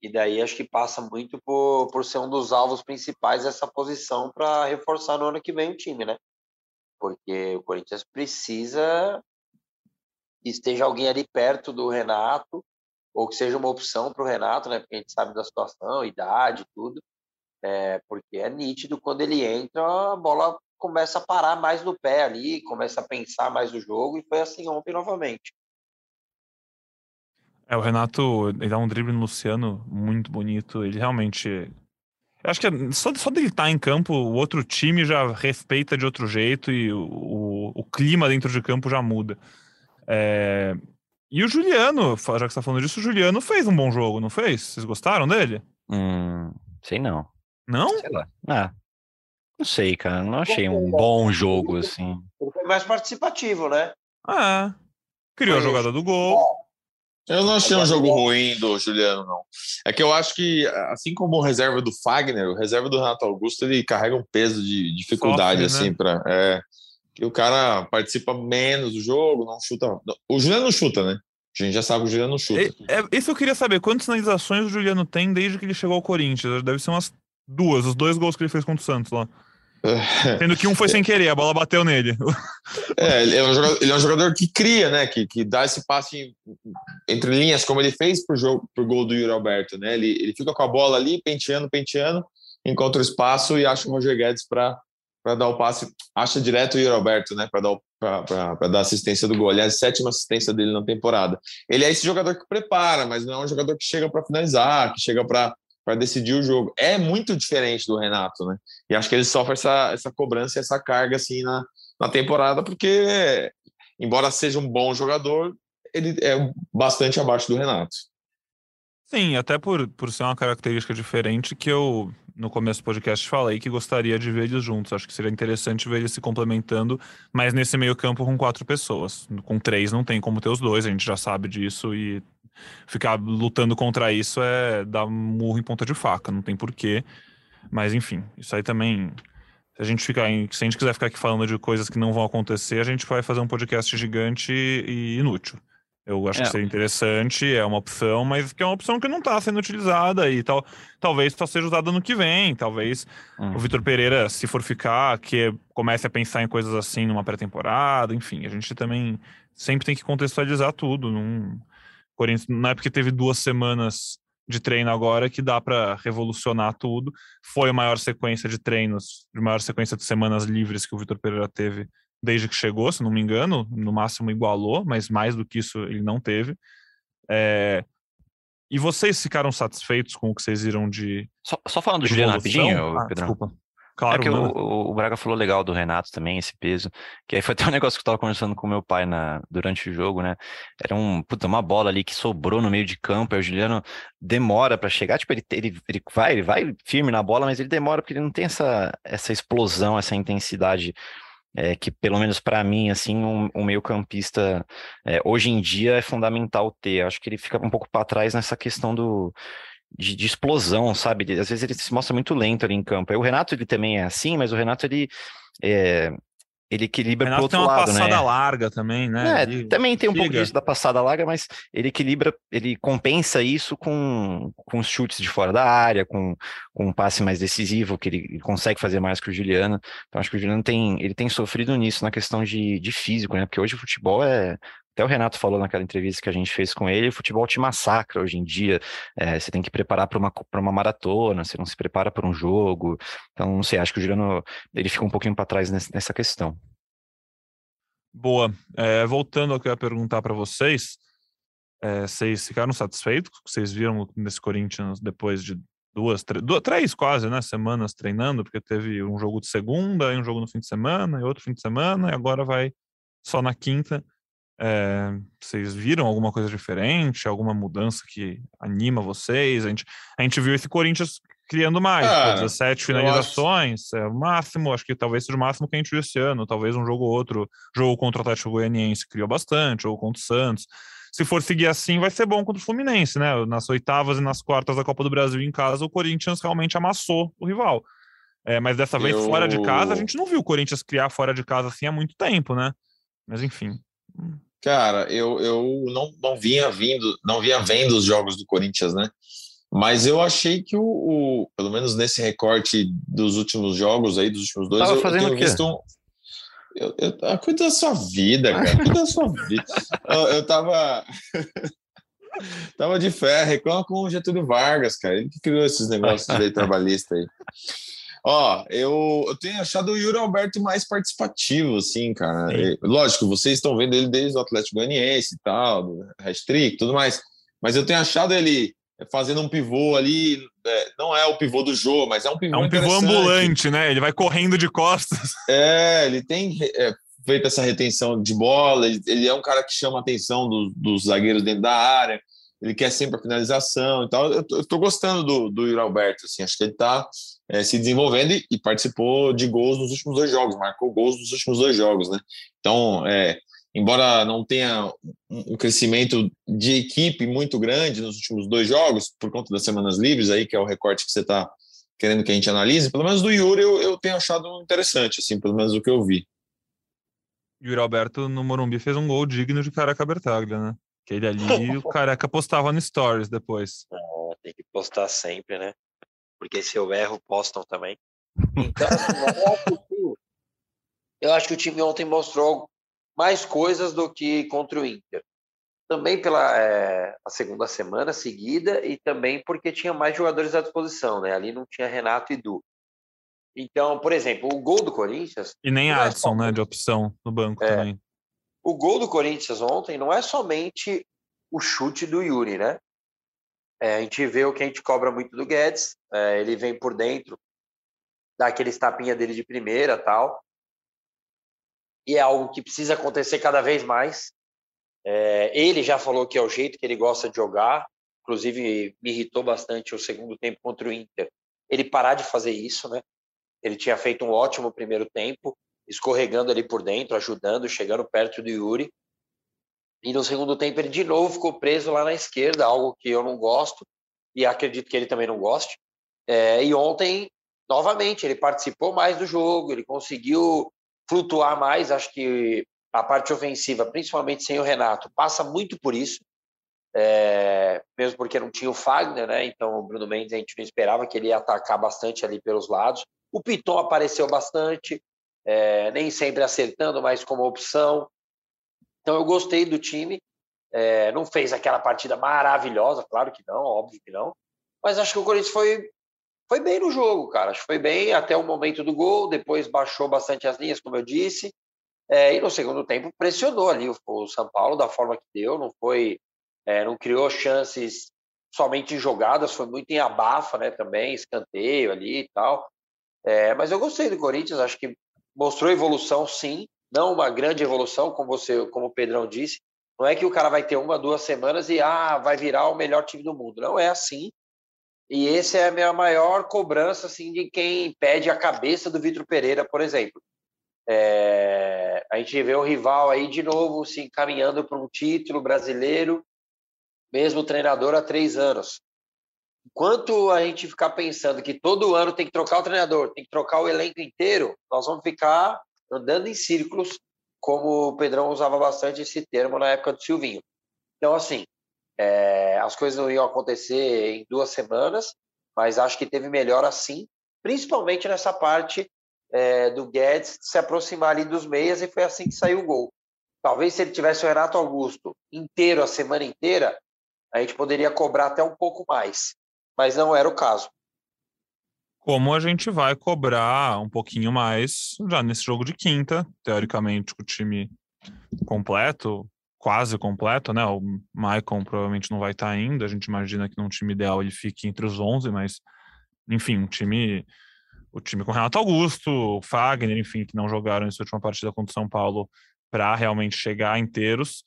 E daí acho que passa muito por, por ser um dos alvos principais essa posição para reforçar no ano que vem o time, né? Porque o Corinthians precisa que esteja alguém ali perto do Renato, ou que seja uma opção para o Renato, né? Porque a gente sabe da situação, idade, tudo. É, porque é nítido quando ele entra, a bola começa a parar mais no pé ali, começa a pensar mais no jogo, e foi assim ontem novamente. É, o Renato, ele dá um drible no Luciano muito bonito. Ele realmente. Eu acho que é, só, só dele estar tá em campo, o outro time já respeita de outro jeito e o, o, o clima dentro de campo já muda. É... E o Juliano, já que você está falando disso, o Juliano fez um bom jogo, não fez? Vocês gostaram dele? Hum, sei não. Não? Sei lá. Ah, não sei, cara. Não achei um bom jogo, assim. Ele foi mais participativo, né? Ah, criou foi a jogada do gol. Eu não achei um jogo ruim do Juliano, não. É que eu acho que, assim como o reserva do Fagner, o reserva do Renato Augusto, ele carrega um peso de dificuldade, Sofre, né? assim, para é, que o cara participa menos do jogo, não chuta. O Juliano não chuta, né? A gente já sabe que o Juliano não chuta. É, é, isso eu queria saber, quantas finalizações o Juliano tem desde que ele chegou ao Corinthians? Deve ser umas duas, os dois gols que ele fez contra o Santos lá. Sendo que um foi sem querer, a bola bateu nele. É, ele é um jogador, ele é um jogador que cria, né? Que, que dá esse passe entre linhas, como ele fez pro, jogo, pro gol do Yuri Alberto, né? Ele, ele fica com a bola ali, penteando, penteando, encontra o espaço e acha o Roger Guedes para dar o passe. Acha direto o Yuri Alberto, né? Para dar, para dar assistência do gol. Aliás, sétima assistência dele na temporada. Ele é esse jogador que prepara, mas não é um jogador que chega para finalizar, que chega para para decidir o jogo. É muito diferente do Renato, né? E acho que ele sofre essa, essa cobrança, essa carga assim na, na temporada, porque, embora seja um bom jogador, ele é bastante abaixo do Renato. Sim, até por, por ser uma característica diferente que eu, no começo do podcast, falei que gostaria de ver eles juntos. Acho que seria interessante ver eles se complementando, mas nesse meio campo com quatro pessoas. Com três não tem como ter os dois, a gente já sabe disso e ficar lutando contra isso é dar murro em ponta de faca, não tem porquê. Mas enfim, isso aí também. Se a gente ficar em, se a gente quiser ficar aqui falando de coisas que não vão acontecer, a gente vai fazer um podcast gigante e inútil. Eu acho é. que seria interessante, é uma opção, mas que é uma opção que não está sendo utilizada e tal. Talvez só seja usada no que vem. Talvez hum. o Vitor Pereira, se for ficar, que comece a pensar em coisas assim numa pré-temporada. Enfim, a gente também sempre tem que contextualizar tudo. Não, Corinthians, não é porque teve duas semanas de treino agora que dá para revolucionar tudo. Foi a maior sequência de treinos, a maior sequência de semanas livres que o Vitor Pereira teve desde que chegou, se não me engano, no máximo igualou, mas mais do que isso ele não teve. É... E vocês ficaram satisfeitos com o que vocês viram de. Só, só falando do Juliano rapidinho, ah, Pedro. Desculpa. Claro, é que o, o, Braga falou legal do Renato também, esse peso. Que aí foi até um negócio que eu tava conversando com meu pai na, durante o jogo, né? Era um, puta, uma bola ali que sobrou no meio de campo. Aí o Juliano demora para chegar. Tipo, ele, ele, ele vai, ele vai firme na bola, mas ele demora porque ele não tem essa, essa explosão, essa intensidade. É, que pelo menos para mim, assim, um, um meio-campista é, hoje em dia é fundamental ter. Acho que ele fica um pouco para trás nessa questão do, de, de, explosão, sabe? Às vezes ele se mostra muito lento ali em campo. O Renato ele também é assim, mas o Renato ele é, ele equilibra para outro lado, né? tem uma passada larga também, né? É, ele também tem um pouco disso da passada larga, mas ele equilibra, ele compensa isso com, com os chutes de fora da área, com, com um passe mais decisivo, que ele consegue fazer mais que o Juliano. Então acho que o Juliano tem, ele tem sofrido nisso na questão de, de físico, né? Porque hoje o futebol é até o Renato falou naquela entrevista que a gente fez com ele, o futebol te massacra hoje em dia. É, você tem que preparar para uma, uma maratona, você não se prepara para um jogo. Então, não sei, acho que o Juliano ele fica um pouquinho para trás nessa questão. Boa. É, voltando ao que eu ia perguntar para vocês, é, vocês ficaram satisfeitos com o que vocês viram nesse Corinthians depois de duas, duas, três quase, né, semanas treinando, porque teve um jogo de segunda, um jogo no fim de semana, e outro fim de semana, e agora vai só na quinta. É, vocês viram alguma coisa diferente, alguma mudança que anima vocês? A gente, a gente viu esse Corinthians criando mais, Cara, 17 finalizações, acho... é o máximo, acho que talvez seja o máximo que a gente viu esse ano, talvez um jogo ou outro, jogo contra o Atlético Goianiense criou bastante, ou contra o Santos. Se for seguir assim, vai ser bom contra o Fluminense, né? Nas oitavas e nas quartas da Copa do Brasil em casa, o Corinthians realmente amassou o rival. É, mas dessa vez Eu... fora de casa, a gente não viu o Corinthians criar fora de casa assim há muito tempo, né? Mas enfim. Cara, eu, eu não, não vinha vindo, não vinha vendo os jogos do Corinthians, né? Mas eu achei que o, o, pelo menos nesse recorte dos últimos jogos aí, dos últimos dois, Tava eu, eu fazendo tenho o quê? visto um. Eu, eu, a coisa da sua vida, cara. Cuida da sua vida. Eu, eu tava. tava de fé, reclama com o Getúlio Vargas, cara. Ele que criou esses negócios de lei trabalhista aí. Ó, eu, eu tenho achado o Yuri Alberto mais participativo, assim, cara. E, lógico, vocês estão vendo ele desde o Atlético Goianiense e tal, do Restrict tudo mais. Mas eu tenho achado ele fazendo um pivô ali, é, não é o pivô do jogo, mas é um pivô É um pivô ambulante, né? Ele vai correndo de costas. É, ele tem é, feito essa retenção de bola, ele, ele é um cara que chama a atenção do- dos zagueiros dentro da área, ele quer sempre a finalização e tal. Eu eu tô gostando do, do Yuri Alberto, assim, acho que ele tá é, se desenvolvendo e, e participou de gols nos últimos dois jogos, marcou gols nos últimos dois jogos, né? Então, é, embora não tenha um, um crescimento de equipe muito grande nos últimos dois jogos, por conta das semanas livres aí, que é o recorte que você está querendo que a gente analise, pelo menos do Yuri eu, eu tenho achado interessante, assim, pelo menos o que eu vi. Yuri Alberto no Morumbi fez um gol digno de Careca Bertaglia, né? Que ele ali, o Careca postava no Stories depois. É, tem que postar sempre, né? Porque se eu erro, postam também. Então, assim, eu, acho que, o time ontem mostrou mais coisas do que contra o Inter. Também pela é, a segunda semana seguida e também porque tinha mais jogadores à disposição, né? Ali não tinha Renato e Du. Então, por exemplo, o gol do Corinthians E nem Não é Adson, só- né? De opção no banco É. também. o gol do Corinthians ontem não é somente o chute do Yuri, né? É, a gente vê o que a gente cobra muito do Guedes, é, ele vem por dentro, dá aquele tapinha dele de primeira tal. E é algo que precisa acontecer cada vez mais. É, ele já falou que é o jeito que ele gosta de jogar, inclusive me irritou bastante o segundo tempo contra o Inter. Ele parar de fazer isso, né? Ele tinha feito um ótimo primeiro tempo, escorregando ali por dentro, ajudando, chegando perto do Yuri. E no segundo tempo ele de novo ficou preso lá na esquerda, algo que eu não gosto e acredito que ele também não goste. É, e ontem, novamente, ele participou mais do jogo, ele conseguiu flutuar mais. Acho que a parte ofensiva, principalmente sem o Renato, passa muito por isso. É, mesmo porque não tinha o Fagner, né? Então o Bruno Mendes a gente não esperava que ele ia atacar bastante ali pelos lados. O Piton apareceu bastante, é, nem sempre acertando, mas como opção. Então eu gostei do time. É, não fez aquela partida maravilhosa, claro que não, óbvio que não. Mas acho que o Corinthians foi, foi bem no jogo, cara. Acho que foi bem até o momento do gol. Depois baixou bastante as linhas, como eu disse. É, e no segundo tempo pressionou ali o, o São Paulo da forma que deu. Não foi, é, não criou chances somente em jogadas, foi muito em abafa, né? Também escanteio ali e tal. É, mas eu gostei do Corinthians. Acho que mostrou evolução, sim. Não uma grande evolução, como você, como o Pedrão disse. Não é que o cara vai ter uma, duas semanas e ah, vai virar o melhor time do mundo. Não é assim. E essa é a minha maior cobrança assim, de quem pede a cabeça do Vitor Pereira, por exemplo. É, a gente vê o rival aí de novo se encaminhando para um título brasileiro, mesmo treinador há três anos. Enquanto a gente ficar pensando que todo ano tem que trocar o treinador, tem que trocar o elenco inteiro, nós vamos ficar andando em círculos, como o Pedrão usava bastante esse termo na época do Silvinho. Então, assim, é, as coisas não iam acontecer em duas semanas, mas acho que teve melhora sim, principalmente nessa parte é, do Guedes se aproximar ali dos meias e foi assim que saiu o gol. Talvez se ele tivesse o Renato Augusto inteiro, a semana inteira, a gente poderia cobrar até um pouco mais, mas não era o caso. Como a gente vai cobrar um pouquinho mais já nesse jogo de quinta, teoricamente com o time completo, quase completo, né? O Maicon provavelmente não vai estar ainda, a gente imagina que num time ideal ele fique entre os 11, mas enfim, um time o time com Renato Augusto, Fagner, enfim, que não jogaram essa última partida contra o São Paulo para realmente chegar inteiros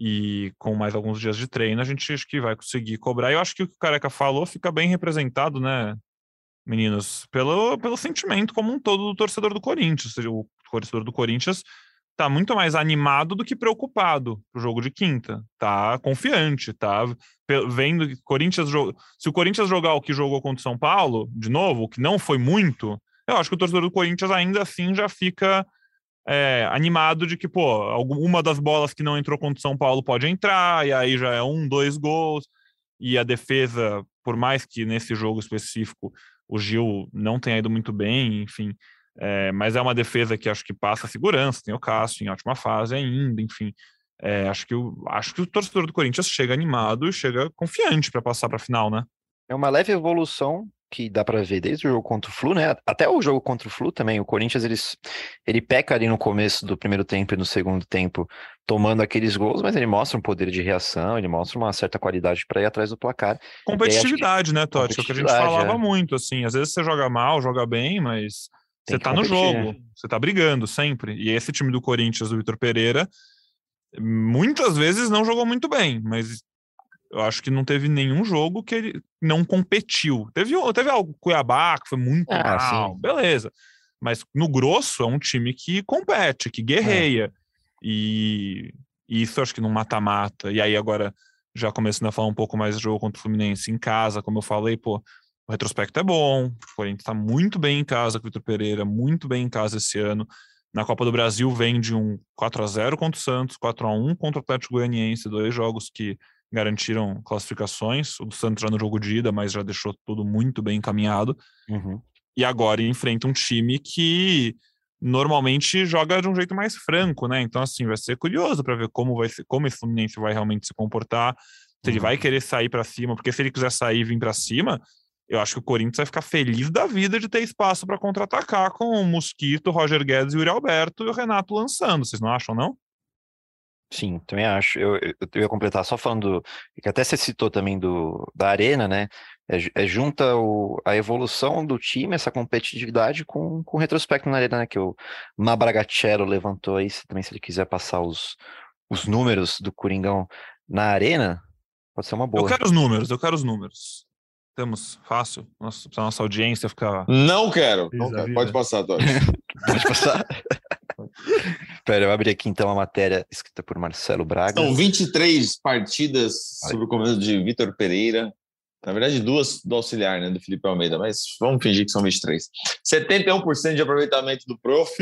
e com mais alguns dias de treino, a gente acho que vai conseguir cobrar. Eu acho que o que o Careca falou fica bem representado, né, meninos, pelo, pelo sentimento como um todo do torcedor do Corinthians. O torcedor do Corinthians tá muito mais animado do que preocupado pro jogo de quinta. Tá confiante, tá vendo que Corinthians se o Corinthians jogar o que jogou contra o São Paulo, de novo, o que não foi muito, eu acho que o torcedor do Corinthians ainda assim já fica é, animado de que, pô, uma das bolas que não entrou contra o São Paulo pode entrar, e aí já é um, dois gols, e a defesa por mais que nesse jogo específico o Gil não tenha ido muito bem, enfim, é, mas é uma defesa que acho que passa segurança, tem o Cássio em ótima fase ainda, enfim. É, acho, que o, acho que o torcedor do Corinthians chega animado e chega confiante para passar para a final, né? É uma leve evolução que dá para ver desde o jogo contra o Flu, né? Até o jogo contra o Flu também. O Corinthians ele, ele peca ali no começo do primeiro tempo e no segundo tempo, tomando aqueles gols, mas ele mostra um poder de reação, ele mostra uma certa qualidade para ir atrás do placar. Competitividade, né, Totti? É o que a gente falava é. muito, assim. Às vezes você joga mal, joga bem, mas Tem você tá no jogo, né? você tá brigando sempre. E esse time do Corinthians, do Vitor Pereira, muitas vezes não jogou muito bem, mas eu acho que não teve nenhum jogo que ele não competiu. Teve, teve algo, Cuiabá, que foi muito ah, mal, sim. beleza. Mas no grosso é um time que compete, que guerreia. É. E, e isso acho que não mata-mata. E aí agora, já começando a falar um pouco mais do jogo contra o Fluminense em casa, como eu falei, pô, o retrospecto é bom, o Corinthians está muito bem em casa com o Vitor Pereira, muito bem em casa esse ano. Na Copa do Brasil vem de um 4 a 0 contra o Santos, 4 a 1 contra o Atlético Goianiense, dois jogos que garantiram classificações. O do Santos já no jogo de ida, mas já deixou tudo muito bem encaminhado. Uhum. E agora enfrenta um time que normalmente joga de um jeito mais franco, né? Então, assim, vai ser curioso para ver como vai ser, como esse Fluminense vai realmente se comportar, se uhum. ele vai querer sair para cima, porque se ele quiser sair e vir para cima, eu acho que o Corinthians vai ficar feliz da vida de ter espaço para contra-atacar com o Mosquito, Roger Guedes e o Yuri Alberto e o Renato lançando. Vocês não acham, não? Sim, também acho. Eu, eu, eu ia completar só falando, que até você citou também do, da Arena, né? É, é junta o, a evolução do time, essa competitividade com, com o retrospecto na Arena, né? Que o Mabragatello levantou aí, também se ele quiser passar os, os números do Coringão na Arena, pode ser uma boa. Eu quero os números, eu quero os números. Temos fácil, nossa, pra nossa audiência ficar. Não quero, não quero. Pode passar, Todd. Pode passar. Espera, eu abri aqui então a matéria escrita por Marcelo Braga. São 23 partidas sobre o comando de Vitor Pereira. Na verdade, duas do auxiliar, né, do Felipe Almeida, mas vamos fingir que são 23. 71% de aproveitamento do prof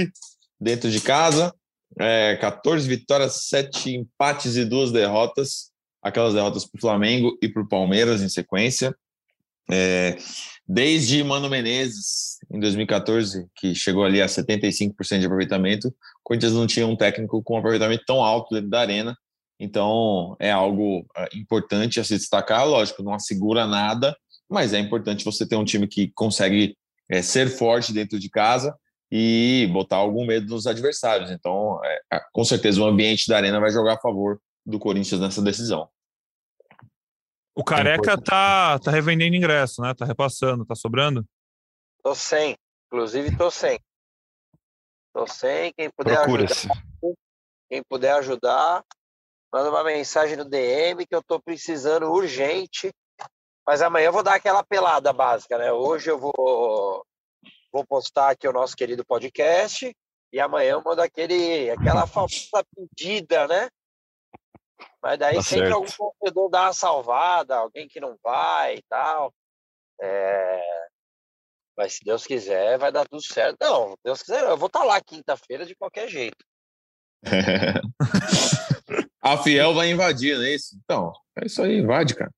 dentro de casa, é, 14 vitórias, 7 empates e duas derrotas. Aquelas derrotas para o Flamengo e para o Palmeiras em sequência. É, desde Mano Menezes, em 2014, que chegou ali a 75% de aproveitamento, o Corinthians não tinha um técnico com um aproveitamento tão alto dentro da arena. Então, é algo é, importante a se destacar. Lógico, não assegura nada, mas é importante você ter um time que consegue é, ser forte dentro de casa e botar algum medo nos adversários. Então, é, é com certeza, o ambiente da arena vai jogar a favor do Corinthians nessa decisão. O Careca tá, tá revendendo ingresso, né? Tá repassando, tá sobrando? Tô sem. Inclusive, tô sem. Tô sem. Quem puder ajudar, quem puder ajudar, manda uma mensagem no DM que eu tô precisando urgente. Mas amanhã eu vou dar aquela pelada básica, né? Hoje eu vou, vou postar aqui o nosso querido podcast e amanhã eu mando aquele, aquela famosa pedida, né? Mas daí tá sempre certo. algum torcedor dá uma salvada, alguém que não vai e tal. É... Mas se Deus quiser, vai dar tudo certo. Não, Deus quiser, eu vou estar tá lá quinta-feira de qualquer jeito. A Fiel vai invadir, não é isso? Então, é isso aí, invade, cara.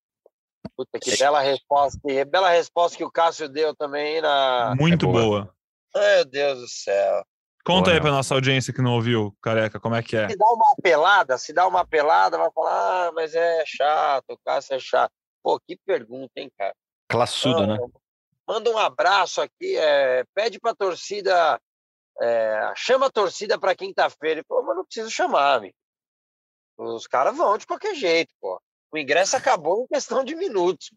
Puta, que bela resposta. Que bela resposta que o Cássio deu também na. Muito é boa. boa. Meu Deus do céu. Conta aí para nossa audiência que não ouviu, careca, como é que é? Se dá uma pelada, se dá uma pelada, vai falar, ah, mas é chato, o Cássio é chato. Pô, que pergunta, hein, cara? Classuda, né? Manda um abraço aqui, é, pede pra torcida, é, chama a torcida pra quinta-feira. Pô, mas não preciso chamar, amigo. Os caras vão de qualquer jeito, pô. O ingresso acabou em questão de minutos.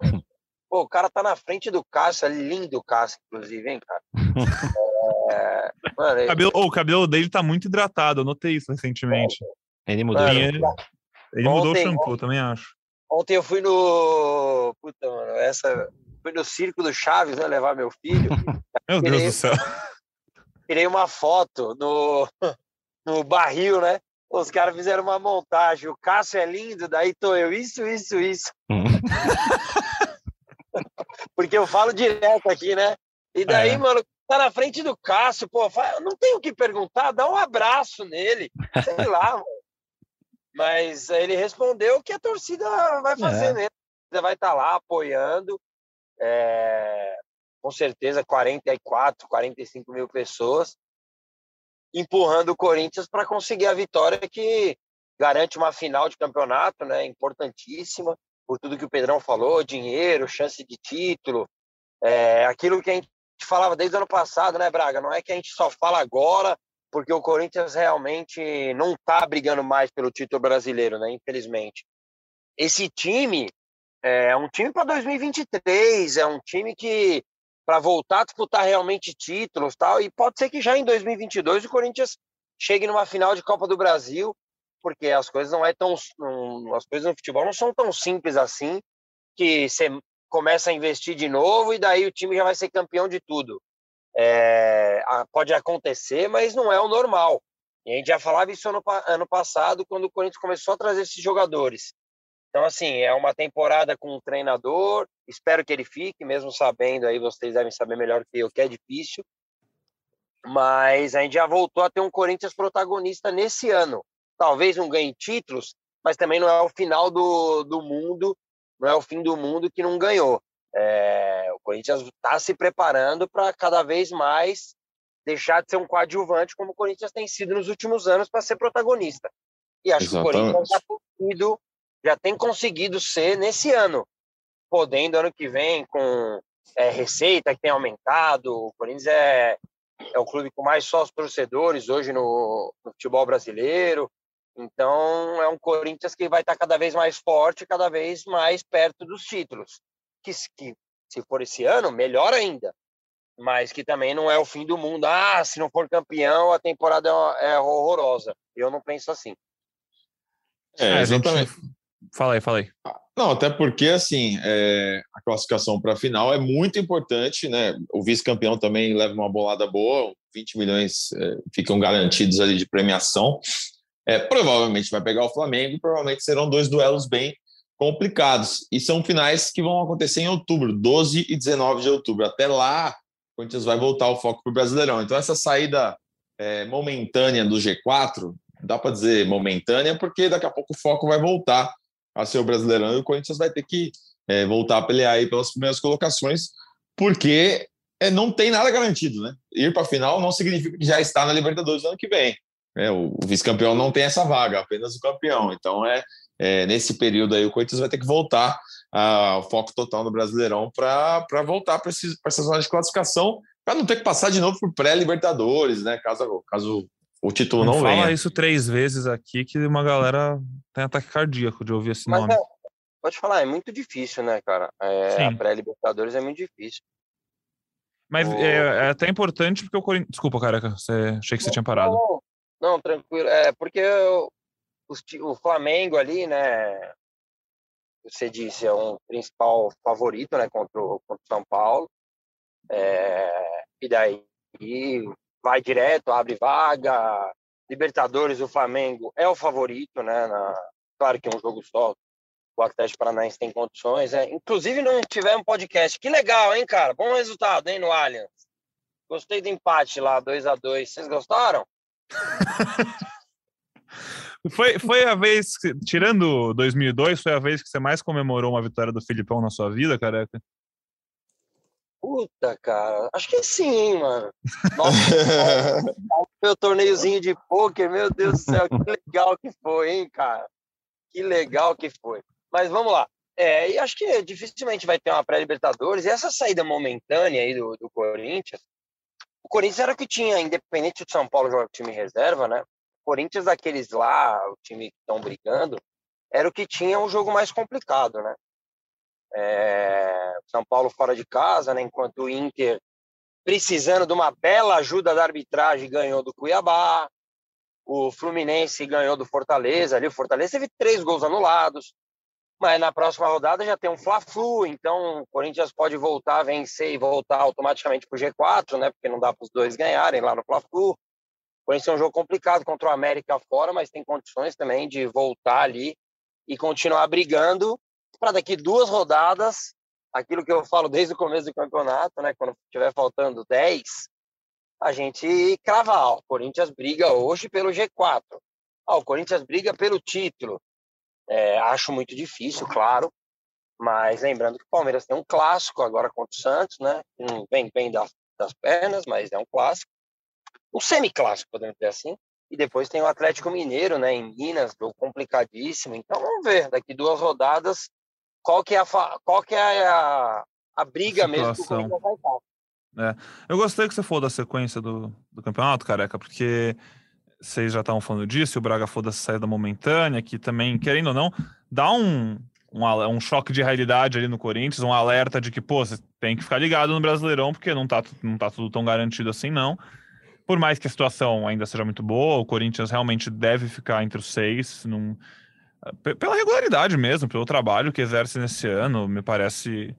Pô, o cara tá na frente do Cássio, é lindo o Cássio, inclusive, hein, cara? É, mano, o, cabelo, oh, o cabelo dele tá muito hidratado, eu notei isso recentemente. Ele mudou. Mano, ele, ele ontem, mudou o shampoo, ontem, também acho. Ontem eu fui no. Puta, mano, essa. No circo do Chaves, né? Levar meu filho. meu tirei, Deus do céu. Tirei uma foto no, no barril, né? Os caras fizeram uma montagem. O Cássio é lindo, daí tô eu, isso, isso, isso. Porque eu falo direto aqui, né? E daí, é. mano, tá na frente do Cássio, pô, não tem o que perguntar, dá um abraço nele, sei lá, mano. Mas ele respondeu que a torcida vai fazer, é. né? Vai estar tá lá apoiando. É, com certeza 44, 45 mil pessoas, empurrando o Corinthians para conseguir a vitória que garante uma final de campeonato, né? Importantíssima, por tudo que o Pedrão falou, dinheiro, chance de título, é, aquilo que a gente falava desde o ano passado, né, Braga? Não é que a gente só fala agora porque o Corinthians realmente não está brigando mais pelo título brasileiro, né? Infelizmente. Esse time é um time para 2023, é um time que para voltar a disputar realmente títulos, tal, e pode ser que já em 2022 o Corinthians chegue numa final de Copa do Brasil, porque as coisas não é tão não, as coisas no futebol não são tão simples assim, que você começa a investir de novo e daí o time já vai ser campeão de tudo. É, pode acontecer, mas não é o normal. E a gente já falava isso ano, ano passado, quando o Corinthians começou a trazer esses jogadores. Então, assim, é uma temporada com um treinador, espero que ele fique, mesmo sabendo, aí vocês devem saber melhor que eu, que é difícil, mas a gente já voltou a ter um Corinthians protagonista nesse ano. Talvez não ganhe títulos, mas também não é o final do, do mundo, não é o fim do mundo que não ganhou. É, o Corinthians está se preparando para cada vez mais deixar de ser um coadjuvante, como o Corinthians tem sido nos últimos anos, para ser protagonista. E acho Exatamente. que o Corinthians já tem, sido, já tem conseguido ser nesse ano, podendo ano que vem com é, receita que tem aumentado. O Corinthians é, é o clube com mais sócios torcedores hoje no, no futebol brasileiro. Então, é um Corinthians que vai estar cada vez mais forte, cada vez mais perto dos títulos que, que se for esse ano, melhor ainda. Mas que também não é o fim do mundo. Ah, se não for campeão, a temporada é, é horrorosa. Eu não penso assim. É, é exatamente. Fala aí, fala aí. Ah, não, até porque, assim, é, a classificação para a final é muito importante, né? O vice-campeão também leva uma bolada boa, 20 milhões é, ficam garantidos ali de premiação. É, provavelmente vai pegar o Flamengo, provavelmente serão dois duelos bem complicados. E são finais que vão acontecer em outubro, 12 e 19 de outubro. Até lá, o Corinthians vai voltar o foco para o Brasileirão. Então, essa saída é, momentânea do G4, dá para dizer momentânea, porque daqui a pouco o foco vai voltar a ser o Brasileirão e o Corinthians vai ter que é, voltar a pelear aí pelas primeiras colocações, porque é, não tem nada garantido, né? Ir para a final não significa que já está na Libertadores no ano que vem. É, o vice-campeão não tem essa vaga, apenas o campeão. Então, é, é, nesse período aí o Corinthians vai ter que voltar ao foco total no Brasileirão para voltar para essa zona de classificação, para não ter que passar de novo por pré-Libertadores, né? Caso, caso o título não, não fala venha. Fala isso três vezes aqui que uma galera tem ataque cardíaco de ouvir esse Mas nome. É, pode falar, é muito difícil, né, cara? É, a pré-Libertadores é muito difícil. Mas o... é, é, até importante porque o Corinthians. Desculpa, careca, você... achei que você tinha parado. Não, não, tranquilo. É porque o Flamengo ali, né? Você disse, é um principal favorito, né? Contra o, contra o São Paulo. É, e daí vai direto, abre vaga. Libertadores, o Flamengo é o favorito, né? Na, claro que é um jogo só. O Atlético Paranaense tem condições. É. Inclusive, não tivemos podcast. Que legal, hein, cara? Bom resultado, hein, no Allianz. Gostei do empate lá, 2 a 2 Vocês gostaram? Foi, foi a vez, que, tirando 2002, foi a vez que você mais comemorou uma vitória do Filipão na sua vida, careca? Puta, cara, acho que sim, mano. Nossa, meu torneiozinho de pôquer, meu Deus do céu, que legal que foi, hein, cara? Que legal que foi. Mas vamos lá. É, e acho que dificilmente vai ter uma pré-Libertadores. E essa saída momentânea aí do, do Corinthians, o Corinthians era o que tinha, independente do São Paulo jogar time reserva, né? Corinthians, daqueles lá, o time que estão brigando, era o que tinha um jogo mais complicado, né? É, São Paulo fora de casa, né? Enquanto o Inter, precisando de uma bela ajuda da arbitragem, ganhou do Cuiabá. O Fluminense ganhou do Fortaleza. Ali o Fortaleza teve três gols anulados. Mas na próxima rodada já tem um Fla-Flu, então o Corinthians pode voltar a vencer e voltar automaticamente para o G4, né? Porque não dá para os dois ganharem lá no Fla-Flu. Corinthians é um jogo complicado contra o América fora, mas tem condições também de voltar ali e continuar brigando para daqui duas rodadas, aquilo que eu falo desde o começo do campeonato, né? Quando tiver faltando 10, a gente cravar. O Corinthians briga hoje pelo G4. Ah, o Corinthians briga pelo título. É, acho muito difícil, claro. Mas lembrando que o Palmeiras tem um clássico agora contra o Santos, né? Não vem bem das, das pernas, mas é um clássico. Um semi-clássico, podemos dizer assim. E depois tem o Atlético Mineiro, né? Em Minas, complicadíssimo. Então vamos ver, daqui duas rodadas, qual que é a, qual que é a, a briga mesmo que o Corinthians vai estar. É. Eu gostei que você falou da sequência do, do campeonato, careca, porque vocês já estavam falando disso, o Braga sair da momentânea, que também, querendo ou não, dá um, um, um, choque de realidade ali no Corinthians, um alerta de que, pô, você tem que ficar ligado no Brasileirão, porque não tá, não tá tudo tão garantido assim, não. Por mais que a situação ainda seja muito boa, o Corinthians realmente deve ficar entre os seis, num, pela regularidade mesmo, pelo trabalho que exerce nesse ano, me parece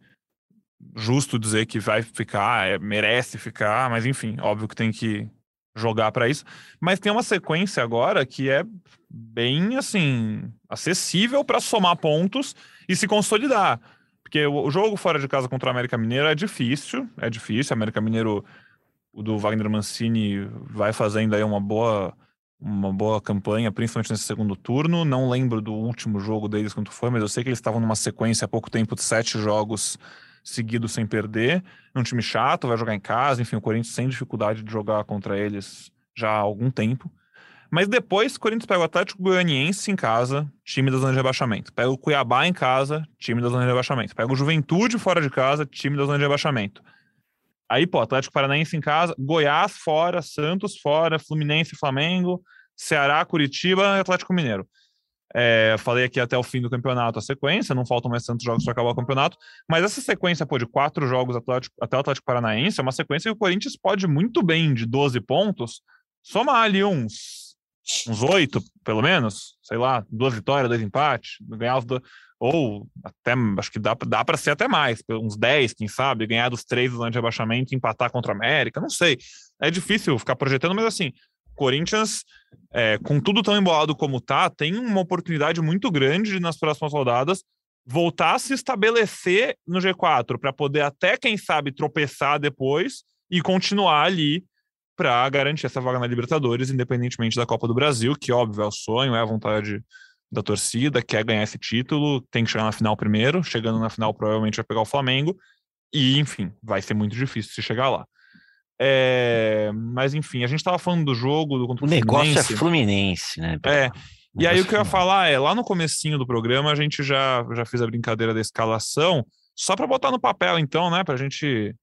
justo dizer que vai ficar, é, merece ficar, mas enfim, óbvio que tem que jogar para isso. Mas tem uma sequência agora que é bem assim acessível para somar pontos e se consolidar. Porque o jogo fora de casa contra o América Mineiro é difícil, é difícil. O América Mineiro, o do Wagner Mancini, vai fazendo aí uma boa, uma boa campanha, principalmente nesse segundo turno. Não lembro do último jogo deles quanto foi, mas eu sei que eles estavam numa sequência há pouco tempo de sete jogos seguido sem perder. Um time chato, vai jogar em casa, enfim, o Corinthians sem dificuldade de jogar contra eles já há algum tempo. Mas depois o Corinthians pega o Atlético Goianiense em casa, time da zona de rebaixamento. Pega o Cuiabá em casa, time da zona de rebaixamento. Pega o Juventude fora de casa, time da zona de rebaixamento. Aí, pô, Atlético Paranaense em casa, Goiás fora, Santos fora, Fluminense, Flamengo, Ceará, Curitiba e Atlético Mineiro. É, falei aqui até o fim do campeonato a sequência, não faltam mais tantos jogos para acabar o campeonato, mas essa sequência pô, de quatro jogos Atlético, até o Atlético Paranaense é uma sequência que o Corinthians pode muito bem, de 12 pontos, somar ali uns, uns 8, pelo menos, sei lá, duas vitórias, dois empates, ganhar os dois, ou até, acho que dá, dá para ser até mais, uns 10, quem sabe, ganhar dos três do de rebaixamento e empatar contra a América, não sei. É difícil ficar projetando, mas assim, Corinthians, é, com tudo tão embolado como tá, tem uma oportunidade muito grande nas próximas rodadas voltar a se estabelecer no G4 para poder até, quem sabe, tropeçar depois e continuar ali para garantir essa vaga na Libertadores, independentemente da Copa do Brasil, que óbvio é o sonho, é a vontade da torcida, quer ganhar esse título, tem que chegar na final primeiro, chegando na final provavelmente vai pegar o Flamengo, e enfim, vai ser muito difícil se chegar lá. É, mas enfim, a gente estava falando do jogo do contra o, o negócio é Fluminense, né? É. E aí o que eu ia falar é, lá no comecinho do programa a gente já já fez a brincadeira da escalação, só para botar no papel então, né, pra gente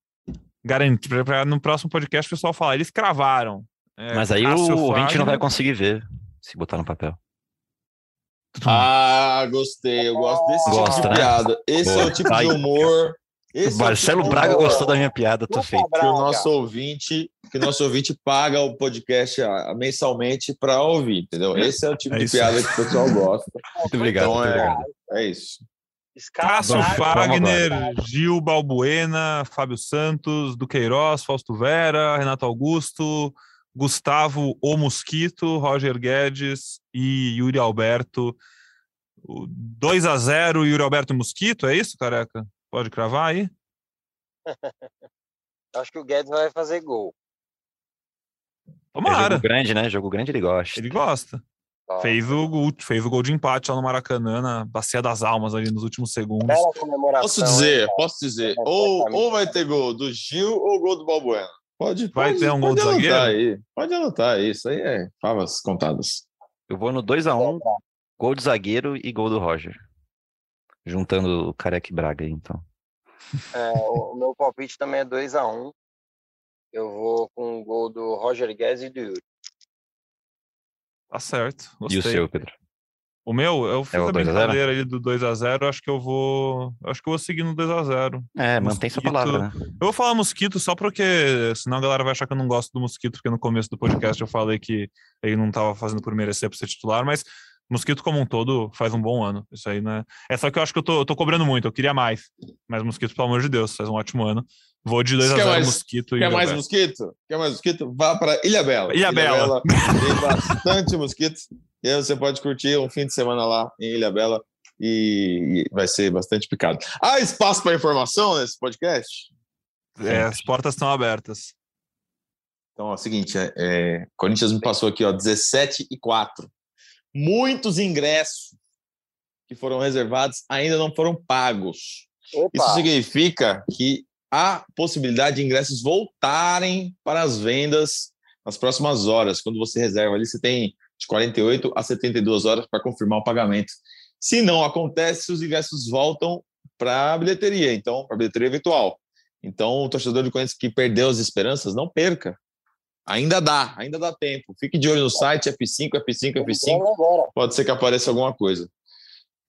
garantir para no próximo podcast o pessoal falar, eles cravaram. É, mas aí Cássio o ouvinte não vai conseguir ver se botar no papel. Ah, gostei. Eu gosto desse Gosta, tipo de né? piada. Esse Boa. é o tipo de humor esse Marcelo é Braga gostou da minha piada, tô feito. Que o nosso ouvinte, que o nosso ouvinte paga o podcast ah, mensalmente para ouvir, entendeu? Esse é o tipo é de piada que o pessoal gosta. Muito obrigado. Então, muito é, obrigado. é isso. Cássio Fagner, Gil Balbuena, Fábio Santos, Duqueiroz, Fausto Vera, Renato Augusto, Gustavo O Mosquito, Roger Guedes e Yuri Alberto. 2 a 0 Yuri Alberto Mosquito, é isso, careca? Pode cravar aí? Acho que o Guedes vai fazer gol. Tomara. É jogo grande, né? Jogo grande ele gosta. Ele gosta. Fez o, gol, fez o gol de empate lá no Maracanã, na Bacia das Almas, ali nos últimos segundos. Posso dizer, hein, posso dizer. Ou, ou vai ter gol do Gil ou gol do Balbuena. Pode, vai pode, ter um gol do zagueiro? Aí. Pode anotar aí. Isso aí é favas contadas. Eu vou no 2x1, um, gol do zagueiro e gol do Roger juntando o Careca e Braga aí, então. É, o meu palpite também é 2 a 1 um. Eu vou com o gol do Roger Guedes e do Yuri. Tá certo. Gostei. E o seu, Pedro? O meu, eu fiz é a brincadeira aí do 2x0, acho que eu vou. Acho que eu vou seguir no 2x0. É, mantém sua palavra, né? Eu vou falar mosquito só porque senão a galera vai achar que eu não gosto do mosquito, porque no começo do podcast eu falei que ele não tava fazendo por merecer pra ser titular, mas Mosquito como um todo faz um bom ano. Isso aí, né? É só que eu acho que eu tô, eu tô cobrando muito, eu queria mais. Mas Mosquito, pelo amor de Deus, faz um ótimo ano. Vou de 2 a 0 Mosquito e Quer mais Mosquito? Quer mais Mosquito? Vá para Ilha Bela. Ilha, Ilha Bela. Bela. Tem bastante mosquito. E aí você pode curtir um fim de semana lá em Ilha Bela e, vai ser bastante picado. Há espaço para informação nesse podcast? É, as portas estão abertas. Então, é o seguinte, é, é, Corinthians me passou aqui, ó, 17 e 4 muitos ingressos que foram reservados ainda não foram pagos. Opa. Isso significa que há possibilidade de ingressos voltarem para as vendas nas próximas horas. Quando você reserva ali, você tem de 48 a 72 horas para confirmar o pagamento. Se não acontece, os ingressos voltam para a bilheteria, então, para a bilheteria virtual. Então, o torcedor de Corinthians que perdeu as esperanças, não perca. Ainda dá, ainda dá tempo. Fique de olho no site, F5, F5, F5. Pode ser que apareça alguma coisa.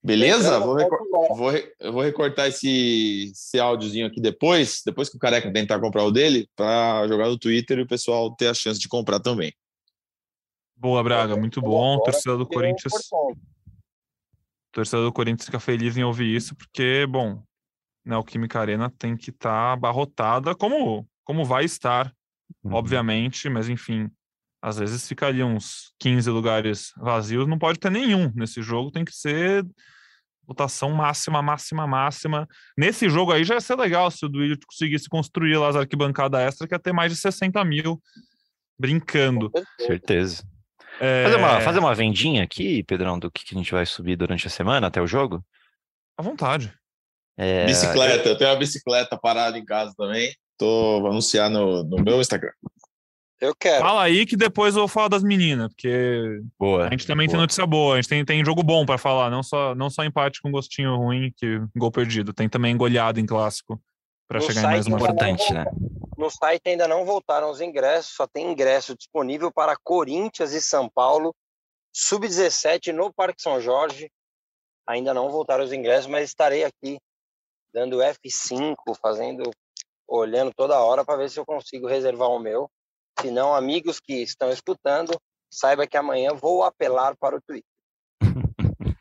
Beleza? Vou, recor vou, re vou recortar esse, esse áudiozinho aqui depois, depois que o Careca tentar comprar o dele, para jogar no Twitter e o pessoal ter a chance de comprar também. Boa, Braga, muito bom. Torcedor do Corinthians. Torcedor do Corinthians fica feliz em ouvir isso, porque, bom, né, o Química Arena tem que estar tá abarrotada, como, como vai estar, uhum. obviamente, mas enfim, às vezes fica ali uns 15 lugares vazios, não pode ter nenhum nesse jogo, tem que ser votação máxima, máxima, máxima. Nesse jogo aí já ia ser legal se o Duílio conseguisse construir lá as arquibancadas extra, que ia ter mais de 60 mil brincando. Certeza. É... Fazer, uma, fazer uma vendinha aqui, Pedrão, do que, que a gente vai subir durante a semana até o jogo? À vontade. É... Bicicleta, eu tenho uma bicicleta parada em casa também. Tô vou anunciar no, no meu Instagram. Eu quero. Fala aí que depois eu vou falar das meninas, porque boa, a gente também boa. tem notícia boa, a gente tem, tem jogo bom para falar, não só, não só empate com gostinho ruim, que gol perdido, tem também goleado em clássico para chegar em mais uma importante, né? No site ainda não voltaram os ingressos, só tem ingresso disponível para Corinthians e São Paulo, sub-17 no Parque São Jorge. Ainda não voltaram os ingressos, mas estarei aqui dando F5, fazendo, olhando toda hora para ver se eu consigo reservar o meu. Se não, amigos que estão escutando, saiba que amanhã vou apelar para o Twitter.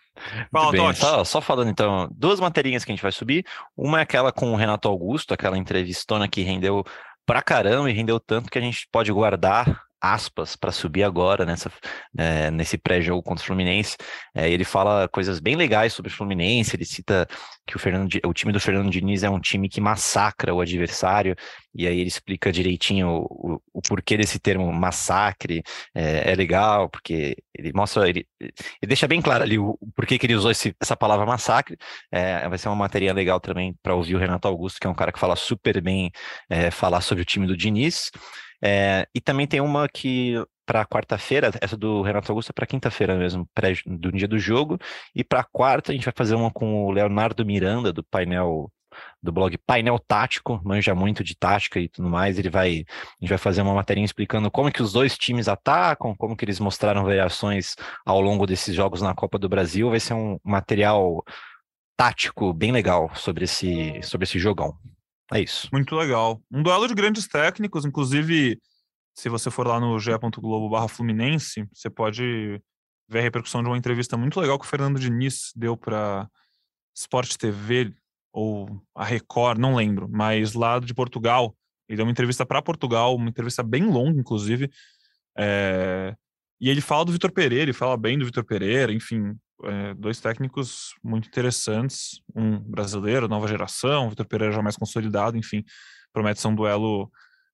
Fala, bem, só, só, falando então, duas materinhas que a gente vai subir. Uma é aquela com o Renato Augusto, aquela entrevistona que rendeu pra caramba e rendeu tanto que a gente pode guardar aspas para subir agora nessa, é, nesse pré-jogo contra o Fluminense. É, ele fala coisas bem legais sobre o Fluminense, ele cita que o, Fernando, o time do Fernando Diniz é um time que massacra o adversário, e aí ele explica direitinho o, o, o porquê desse termo massacre, é, é, legal, porque ele mostra, ele, ele deixa bem claro ali o, o porquê que ele usou esse, essa palavra massacre, é, vai ser uma matéria legal também para ouvir o Renato Augusto, que é um cara que fala super bem, é, falar sobre o time do Diniz, é, e também tem uma que para quarta-feira, essa do Renato Augusto é para quinta-feira mesmo, pré, do dia do jogo, e para quarta a gente vai fazer uma com o Leonardo Miranda do painel do blog Painel Tático, manja muito de tática e tudo mais. Ele vai, a gente vai fazer uma matéria explicando como que os dois times atacam, como que eles mostraram variações ao longo desses jogos na Copa do Brasil. Vai ser um material tático bem legal sobre esse, sobre esse jogão. É isso. Muito legal. Um duelo de grandes técnicos, inclusive, se você for lá no ge.globo barra Fluminense, você pode ver a repercussão de uma entrevista muito legal que o Fernando Diniz deu para Sport TV ou a Record, não lembro, mas lá de Portugal. Ele deu uma entrevista para Portugal, uma entrevista bem longa, inclusive. É... E ele fala do Vitor Pereira, ele fala bem do Vitor Pereira, enfim, é, dois técnicos muito interessantes, um brasileiro, nova geração, Vitor Pereira já mais consolidado, enfim, promete ser um duelo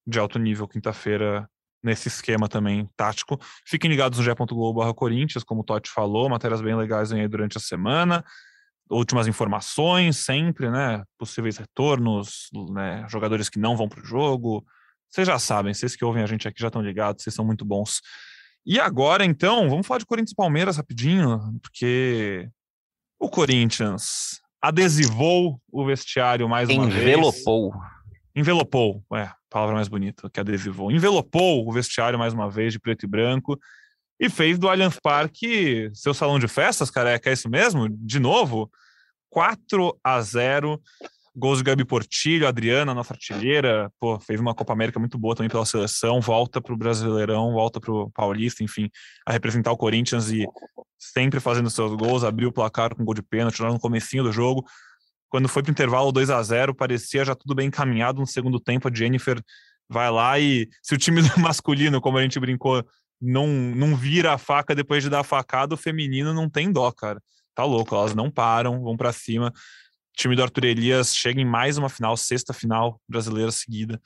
de alto nível quinta-feira nesse esquema também tático. Fiquem ligados no ge.globo Corinthians, como o Totti falou, matérias bem legais aí durante a semana, últimas informações sempre, né, possíveis retornos, né, jogadores que não vão para o jogo, vocês já sabem, vocês que ouvem a gente aqui já estão ligados, vocês são muito bons. E agora, então, vamos falar de Corinthians e Palmeiras rapidinho, porque o Corinthians adesivou o vestiário mais uma Envelopou. vez. Envelopou. Envelopou, é, palavra mais bonita que adesivou. Envelopou o vestiário mais uma vez de preto e branco e fez do Allianz Parque seu salão de festas, careca, é isso mesmo? De novo? 4 a 0 Gols de Gabi Portilho, Adriana, nossa artilheira, pô, fez uma Copa América muito boa também pela seleção, volta para o Brasileirão, volta para o Paulista, enfim, a representar o Corinthians e sempre fazendo seus gols, abriu o placar com gol de pênalti lá no comecinho do jogo. Quando foi para o intervalo 2 a 0 parecia já tudo bem encaminhado. No segundo tempo, a Jennifer vai lá e se o time masculino, como a gente brincou, não, não vira a faca depois de dar a facada, o feminino não tem dó, cara. Tá louco, elas não param, vão para cima time do Arthur Elias chega em mais uma final, sexta final brasileira seguida.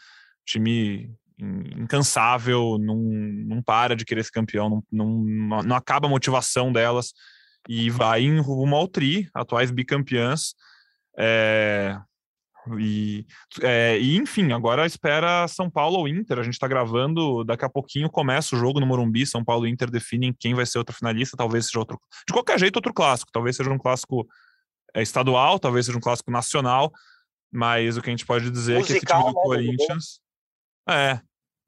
Time incansável, não, não para de querer ser campeão, não, não, não acaba a motivação delas. e vai em rumo ao tri, atuais bicampeãs. É, e, é, e, enfim, agora espera São Paulo ou Inter. A gente está gravando, daqui a pouquinho começa o jogo no Morumbi. São Paulo e Inter definem quem vai ser outro finalista. Talvez seja outro. De qualquer jeito, outro clássico. Talvez seja um clássico estadual, talvez seja um clássico nacional. Mas o que a gente pode dizer Musical, é que esse time do né, Corinthians. É.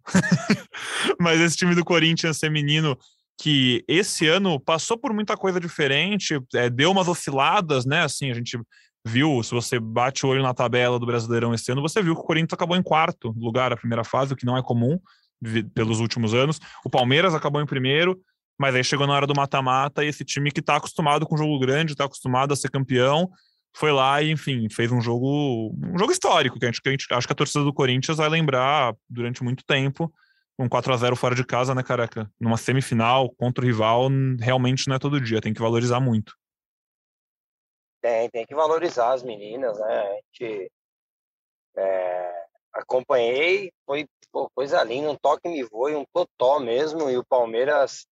mas esse time do Corinthians feminino que esse ano passou por muita coisa diferente, é, deu umas osciladas, né? Assim, a gente viu, se você bate o olho na tabela do Brasileirão esse ano, você viu que o Corinthians acabou em quarto lugar a primeira fase, o que não é comum pelos últimos anos. O Palmeiras acabou em primeiro, mas aí chegou na hora do mata-mata e esse time que está acostumado com jogo grande, está acostumado a ser campeão, foi lá e, enfim, fez um jogo, um jogo histórico, que a gente, que a gente acho que a torcida do Corinthians vai lembrar durante muito tempo. Um 4 a 0 fora de casa, né, careca? Numa semifinal contra o rival, realmente não é todo dia, tem que valorizar muito. Tem, tem que valorizar as meninas, né? A gente é, acompanhei, foi pô, coisa linda, um toque me voe, um totó mesmo, e o Palmeiras,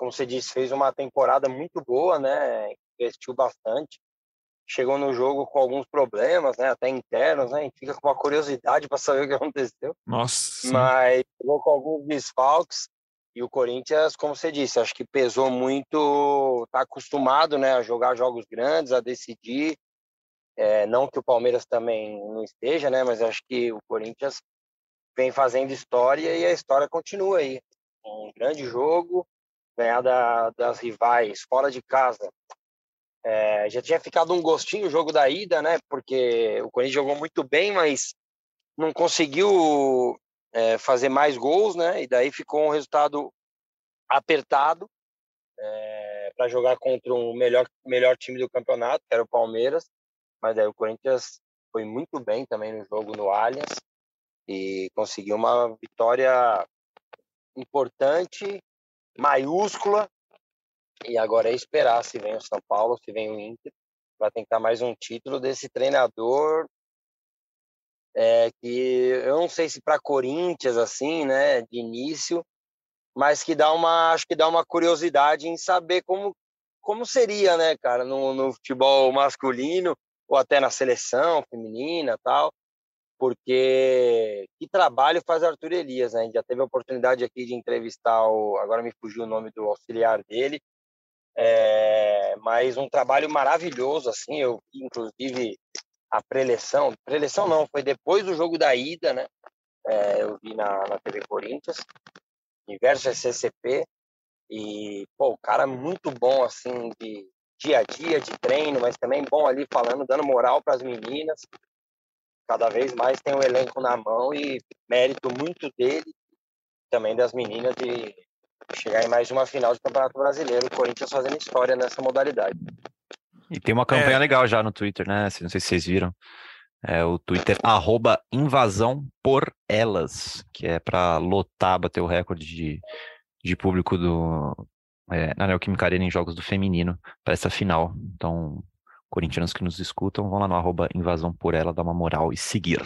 como você disse, fez uma temporada muito boa, né? Investiu bastante. Chegou no jogo com alguns problemas, né? Até internos, né? A gente fica com uma curiosidade para saber o que aconteceu. Nossa. Mas chegou com alguns desfalques. E o Corinthians, como você disse, acho que pesou muito, está acostumado né, a jogar jogos grandes, a decidir. É, não que o Palmeiras também não esteja, né, mas acho que o Corinthians vem fazendo história e a história continua aí. Um grande jogo, ganhar da, das rivais fora de casa. É, já tinha ficado um gostinho o jogo da ida, né? Porque o Corinthians jogou muito bem, mas não conseguiu é, fazer mais gols, né? E daí ficou um resultado apertado é, para jogar contra o melhor, melhor time do campeonato, que era o Palmeiras. Mas aí o Corinthians foi muito bem também no jogo no Allianz e conseguiu uma vitória importante, maiúscula. E agora é esperar se vem o São Paulo, se vem o Inter, para tentar mais um título desse treinador é, que eu não sei se para Corinthians assim, né, de início, mas que dá uma, acho que dá uma curiosidade em saber como como seria, né, cara, no, no futebol masculino ou até na seleção feminina, tal, porque que trabalho faz Arthur Elias, né? A gente já teve a oportunidade aqui de entrevistar o, agora me fugiu o nome do auxiliar dele, é, mas um trabalho maravilhoso, assim, eu inclusive a preleção, preleção não, foi depois do jogo da ida, né? É, eu vi na, na TV Corinthians, Universo SCP, e, pô, o cara muito bom, assim, de dia a dia, de treino, mas também bom ali falando, dando moral para as meninas. Cada vez mais tem o um elenco na mão e mérito muito dele, também das meninas, de chegar em mais uma final de Campeonato Brasileiro, o Corinthians fazendo história nessa modalidade. E tem uma campanha é. legal já no Twitter, né? Não sei se vocês viram. É o Twitter arroba invasão por elas, que é para lotar, bater o recorde de, de público do, é, na Neoquímica Arena em jogos do feminino para essa final. Então, corintianos que nos escutam, vão lá no arroba invasão por ela, dar uma moral e seguir.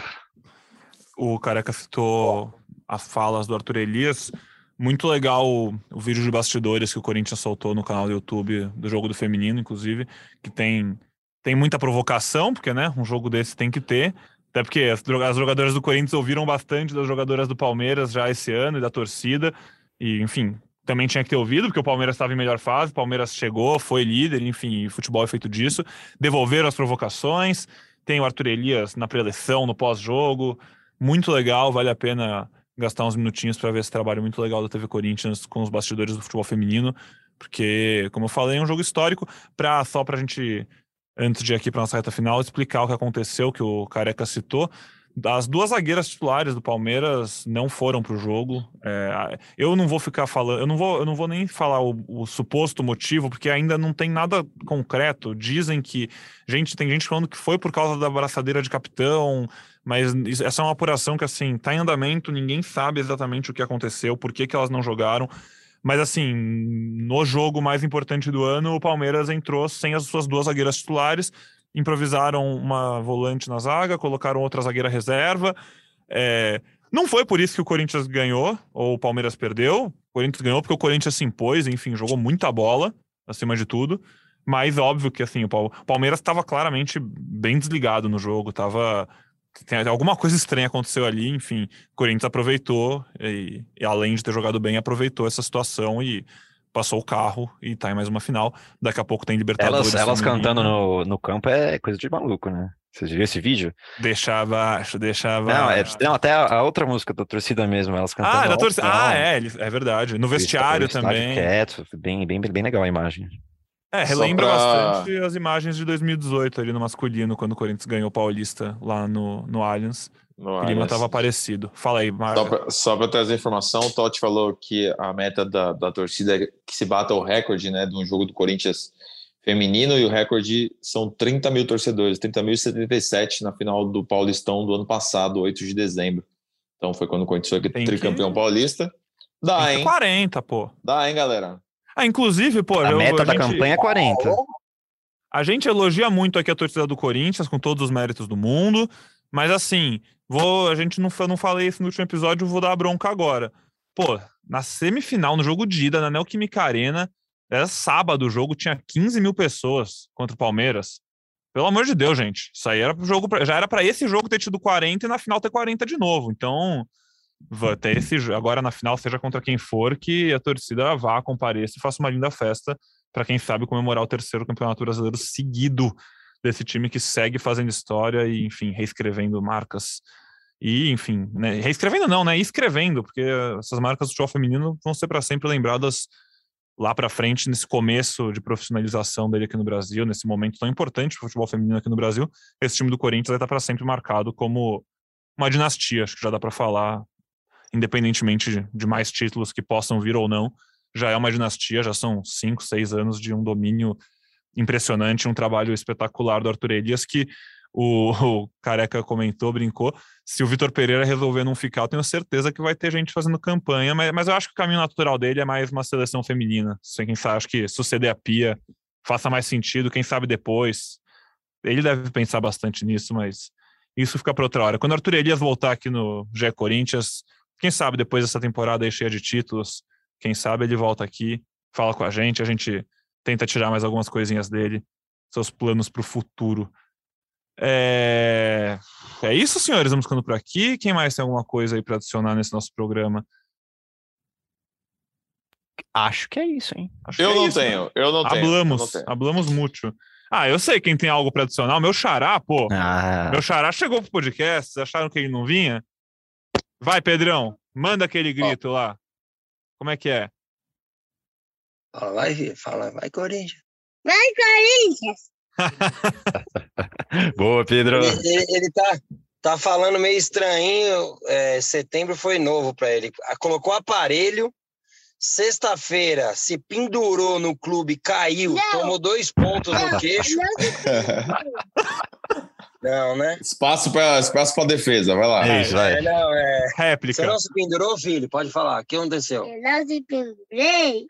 O Careca citou as falas do Arthur Elias. Muito legal o, o, vídeo de bastidores que o Corinthians soltou no canal do YouTube do jogo do feminino, inclusive, que tem, tem muita provocação, porque né, um jogo desse tem que ter. Até porque as, as jogadoras do Corinthians ouviram bastante das jogadoras do Palmeiras já esse ano e da torcida. E, enfim, também tinha que ter ouvido, porque o Palmeiras estava em melhor fase, o Palmeiras chegou, foi líder, enfim, futebol é feito disso. Devolveram as provocações. Tem o Arthur Elias na preleção, no pós-jogo. Muito legal, vale a pena gastar uns minutinhos para ver esse trabalho muito legal da TV Corinthians com os bastidores do futebol feminino, porque, como eu falei, é um jogo histórico, pra, só para a gente, antes de ir aqui para nossa reta final, explicar o que aconteceu, que o Careca citou. As duas zagueiras titulares do Palmeiras não foram para o jogo. É, eu não vou ficar falando, eu não vou, eu não vou nem falar o, o, suposto motivo, porque ainda não tem nada concreto. Dizem que gente tem gente falando que foi por causa da braçadeira de capitão, mas essa é uma apuração que assim está em andamento. Ninguém sabe exatamente o que aconteceu, por que, que elas não jogaram. Mas assim, no jogo mais importante do ano, o Palmeiras entrou sem as suas duas zagueiras titulares improvisaram uma volante na zaga, colocaram outra zagueira reserva. É, não foi por isso que o Corinthians ganhou ou o Palmeiras perdeu. O Corinthians ganhou porque o Corinthians se impôs, enfim, jogou muita bola, acima de tudo. Mas óbvio que assim, o Palmeiras estava claramente bem desligado no jogo, tava tem alguma coisa estranha aconteceu ali, enfim, o Corinthians aproveitou e, e, além de ter jogado bem, aproveitou essa situação e passou o carro e tá em mais uma final. Daqui a pouco tem Libertadores. Elas, elas cantando no, no campo é coisa de maluco, né? Você viu esse vídeo? Deixa abaixo, deixa abaixo. Não, é, não até a, a, outra música da torcida mesmo, elas cantando. Ah, da torcida. Ah, é, é verdade. No vestiário também. Quieto, bem, bem, bem legal a imagem. É, relembra pra... bastante as imagens de 2018 ali no masculino, quando o Corinthians ganhou o Paulista lá no, no Allianz. No o clima estava parecido. Fala aí, Marcos. Só para trazer informação, o Totti falou que a meta da, da torcida é que se bata o recorde né, de um jogo do Corinthians feminino e o recorde são 30 mil torcedores, 30.077 na final do Paulistão do ano passado, 8 de dezembro. Então foi quando o Corinthians foi tricampeão que... paulista. Dá, hein? 40, pô. Dá, hein, galera? Ah, inclusive, pô. A eu, meta a da gente, campanha é 40. A gente elogia muito aqui a torcida do Corinthians, com todos os méritos do mundo, mas assim, vou, a gente não, não falei isso no último episódio, vou dar a bronca agora. Pô, na semifinal, no jogo de ida, na Neoquímica Arena, era sábado o jogo, tinha 15 mil pessoas contra o Palmeiras. Pelo amor de Deus, gente. Isso aí era pro jogo, já era para esse jogo ter tido 40 e na final ter 40 de novo. Então, até esse agora na final, seja contra quem for, que a torcida vá, compareça e faça uma linda festa para quem sabe comemorar o terceiro campeonato brasileiro seguido desse time que segue fazendo história e, enfim, reescrevendo marcas. E, enfim, né, reescrevendo não, né? Escrevendo, porque essas marcas do futebol feminino vão ser para sempre lembradas lá para frente, nesse começo de profissionalização dele aqui no Brasil, nesse momento tão importante para o futebol feminino aqui no Brasil, esse time do Corinthians vai estar para sempre marcado como uma dinastia, acho que já dá para falar independentemente de, mais títulos que possam vir ou não, já é uma dinastia, já são cinco, seis anos de um domínio impressionante, um trabalho espetacular do Arthur Elias, que o, o Careca comentou, brincou. Se o Vitor Pereira resolver não ficar, eu tenho certeza que vai ter gente fazendo campanha, mas, mas eu acho que o caminho natural dele é mais uma seleção feminina. Sem quem sabe, acho que suceder a Pia faça mais sentido, quem sabe depois. Ele deve pensar bastante nisso, mas isso fica para outra hora. Quando o Arthur Elias voltar aqui no GE Corinthians, quem sabe depois dessa temporada aí cheia de títulos, quem sabe ele volta aqui, fala com a gente, a gente tenta tirar mais algumas coisinhas dele, seus planos para o futuro. É... é isso, senhores. Vamos ficando por aqui. Quem mais tem alguma coisa aí para adicionar nesse nosso programa? Acho que é isso, hein? Acho eu, é não isso, tenho, né? eu não tenho, hablamos, eu não tenho. Hablamos muito. Ah, eu sei quem tem algo para adicionar. O meu xará, pô. Ah. Meu xará chegou pro podcast. Vocês acharam que ele não vinha? Vai, Pedrão, manda aquele grito lá. Como é que é? Fala, vai, fala, vai, Corinthians. Vai, Corinthians! Boa, Pedro. Ele, ele, ele, tá, tá falando meio estranho. É, setembro foi novo para ele. Colocou aparelho. Sexta-feira se pendurou no clube, caiu, não. tomou dois pontos no queixo. Não, né? Espaço para espaço para defesa, vai lá. É, isso, vai. É, não, é... Réplica. Você não se pendurou, filho? Pode falar. O que aconteceu? Eu não se pendurei.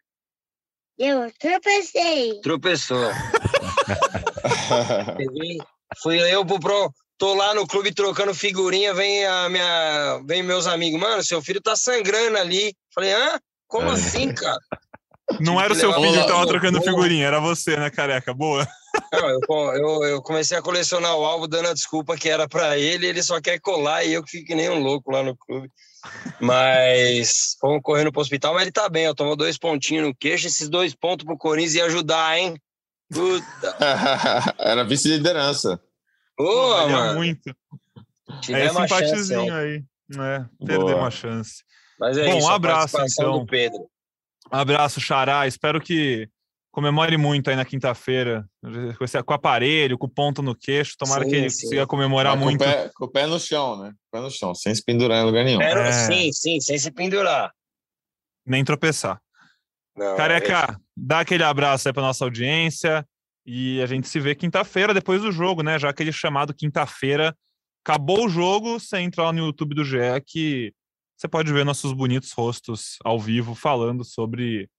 Eu tropecei. Tropeçou. Fui eu pro pro. Tô lá no clube trocando figurinha, vem a minha, vem meus amigos, mano, seu filho tá sangrando ali. Falei, hã? Como é. assim, cara? Não era o seu filho que tava trocando figurinha, era você, né, careca? Boa. Não, eu, eu, eu, comecei a colecionar o álbum dando a desculpa que era para ele, ele só quer colar e eu que fico que nem um louco lá no clube. Mas fomos correndo pro hospital, mas ele tá bem, ó, tomou dois pontinhos no queixo, esses dois pontos pro Corinthians ia ajudar, hein? Puta. era vice-liderança. Boa, mano. muito. é simpatezinho aí. É, perdeu uma chance. Mas é Bom, isso, um abraço, então. Do Pedro. Um abraço, Xará. Espero que comemore muito aí na quinta-feira, com o aparelho, com o ponto no queixo. Tomara sim, que ele sim. consiga comemorar Mas muito. Com o, pé, com o, pé, no chão, né? Com o pé no chão, sem se pendurar em lugar nenhum. É. Sim, sim, sem se pendurar. Nem tropeçar. Não, Careca, é... dá aquele abraço aí para nossa audiência e a gente se vê quinta-feira depois do jogo, né? Já aquele chamado quinta-feira. Acabou o jogo, você entra lá no YouTube do GE que você pode ver nossos bonitos rostos ao vivo falando sobre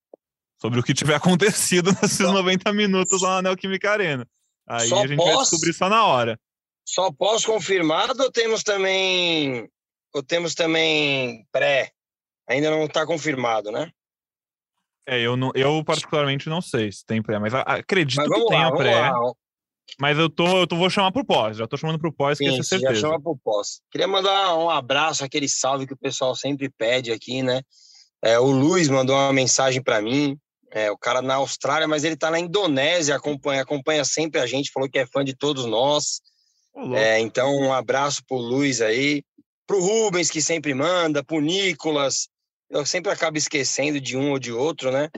sobre o que tiver acontecido nesses 90 minutos lá na Neoquímica Arena. Aí a gente pós, vai descobrir só na hora. Só pós-confirmado ou temos também ou temos também pré? Ainda não está confirmado, né? É, eu, não, eu particularmente não sei se tem pré, mas acredito Mas que lá, tenha pré. lá. Mas eu tô, eu tô, vou chamar pro pós, já tô chamando pro pós, que Sim, essa é você já certeza. chama pro pós. Queria mandar um abraço, aquele salve que o pessoal sempre pede aqui, né? É, o Luiz mandou uma mensagem para mim, é, o cara na Austrália, mas ele tá na Indonésia, acompanha, acompanha sempre a gente, falou que é fã de todos nós. É, então, um abraço pro Luiz aí, pro Rubens, que sempre manda, pro Nicolas. Eu sempre acabo esquecendo de um ou de outro, né?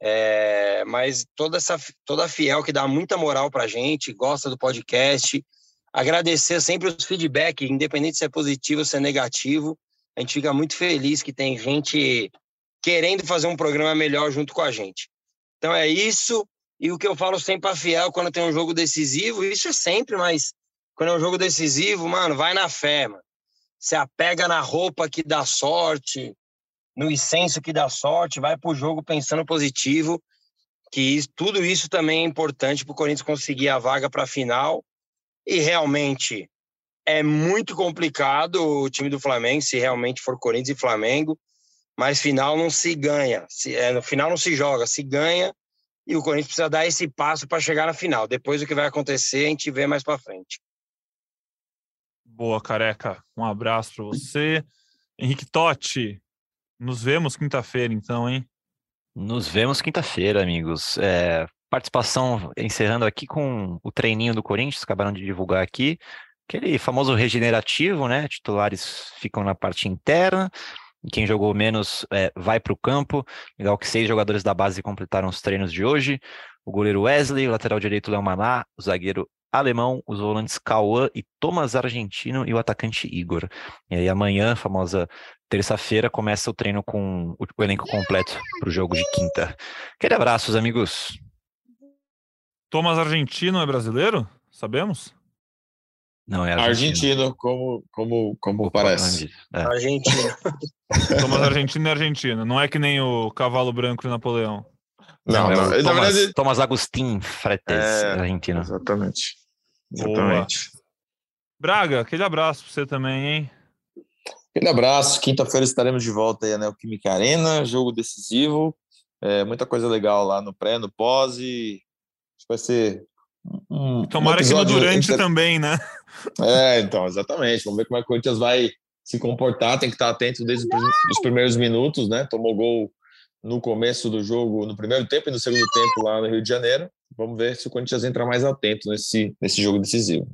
É, mas toda essa toda a fiel que dá muita moral pra gente, gosta do podcast. Agradecer sempre os feedback, independente se é positivo ou se é negativo. A gente fica muito feliz que tem gente querendo fazer um programa melhor junto com a gente. Então é isso. E o que eu falo sempre pra fiel quando tem um jogo decisivo, isso é sempre, mas quando é um jogo decisivo, mano, vai na fé, mano. Se apega na roupa que dá sorte, no incenso que dá sorte, vai pro jogo pensando positivo, que isso- tudo isso também é importante para o Corinthians conseguir a vaga para a final. E realmente é muito complicado o time do Flamengo, se realmente for Corinthians e Flamengo, mas final não se ganha, se, é, no final não se joga, se ganha e o Corinthians precisa dar esse passo para chegar na final. Depois o que vai acontecer a gente vê mais para frente. Boa, careca. Um abraço pra você. Henrique Totti, nos vemos quinta-feira, então, hein? Nos vemos quinta-feira, amigos. É, participação encerrando aqui com o treininho do Corinthians, acabaram de divulgar aqui. Aquele famoso regenerativo, né? Titulares ficam na parte interna. Quem jogou menos é, vai para o campo. Legal que seis jogadores da base completaram os treinos de hoje. O goleiro Wesley, o lateral direito Léo Maná, o zagueiro alemão, os volantes Cauã e Thomas Argentino e o atacante Igor. E aí amanhã, famosa terça-feira, começa o treino com o, elenco completo para o jogo de quinta. Aquele abraço, os amigos. Thomas Argentino é brasileiro? Sabemos? Não, é argentino. Argentino, como, como, como parece. É. Argentina. Thomas Argentino é argentino. Não é que nem o cavalo branco de Napoleão. Não, é não. Na Thomas, verdade, Thomas Agustin Fretes, É, argentino. exatamente. Boa. Exatamente. Braga, aquele abraço pra você também, hein? Aquele abraço. Quinta-feira estaremos de volta aí na Neoquímica Arena, jogo decisivo. É, muita coisa legal lá no pré, no pós e acho que vai ser um, um Tomara que no durante inter- também, né? É, então, exatamente. Vamos ver como é que o Corinthians vai se comportar. Tem que estar atento desde os primeiros minutos, né? Tomou gol no começo do jogo, no primeiro tempo e no segundo tempo lá no Rio de Janeiro. Vamos ver se o Corinthians entra mais atento nesse, nesse jogo decisivo.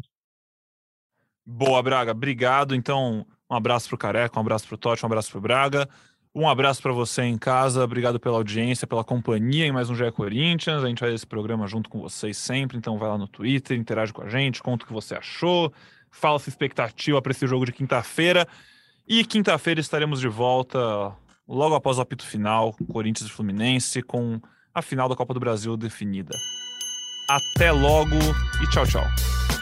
Boa, Braga. Obrigado. Então, um abraço pro Careca, um abraço pro Totti, um abraço pro Braga. Um abraço para você em casa. Obrigado pela audiência, pela companhia em mais um GE Corinthians. A gente faz esse programa junto com vocês sempre. Então, vai lá no Twitter, interage com a gente, conta o que você achou, fala sua expectativa para esse jogo de quinta-feira. E quinta-feira estaremos de volta logo após o apito final, Corinthians e Fluminense, com a final da Copa do Brasil definida. Até logo e tchau, tchau.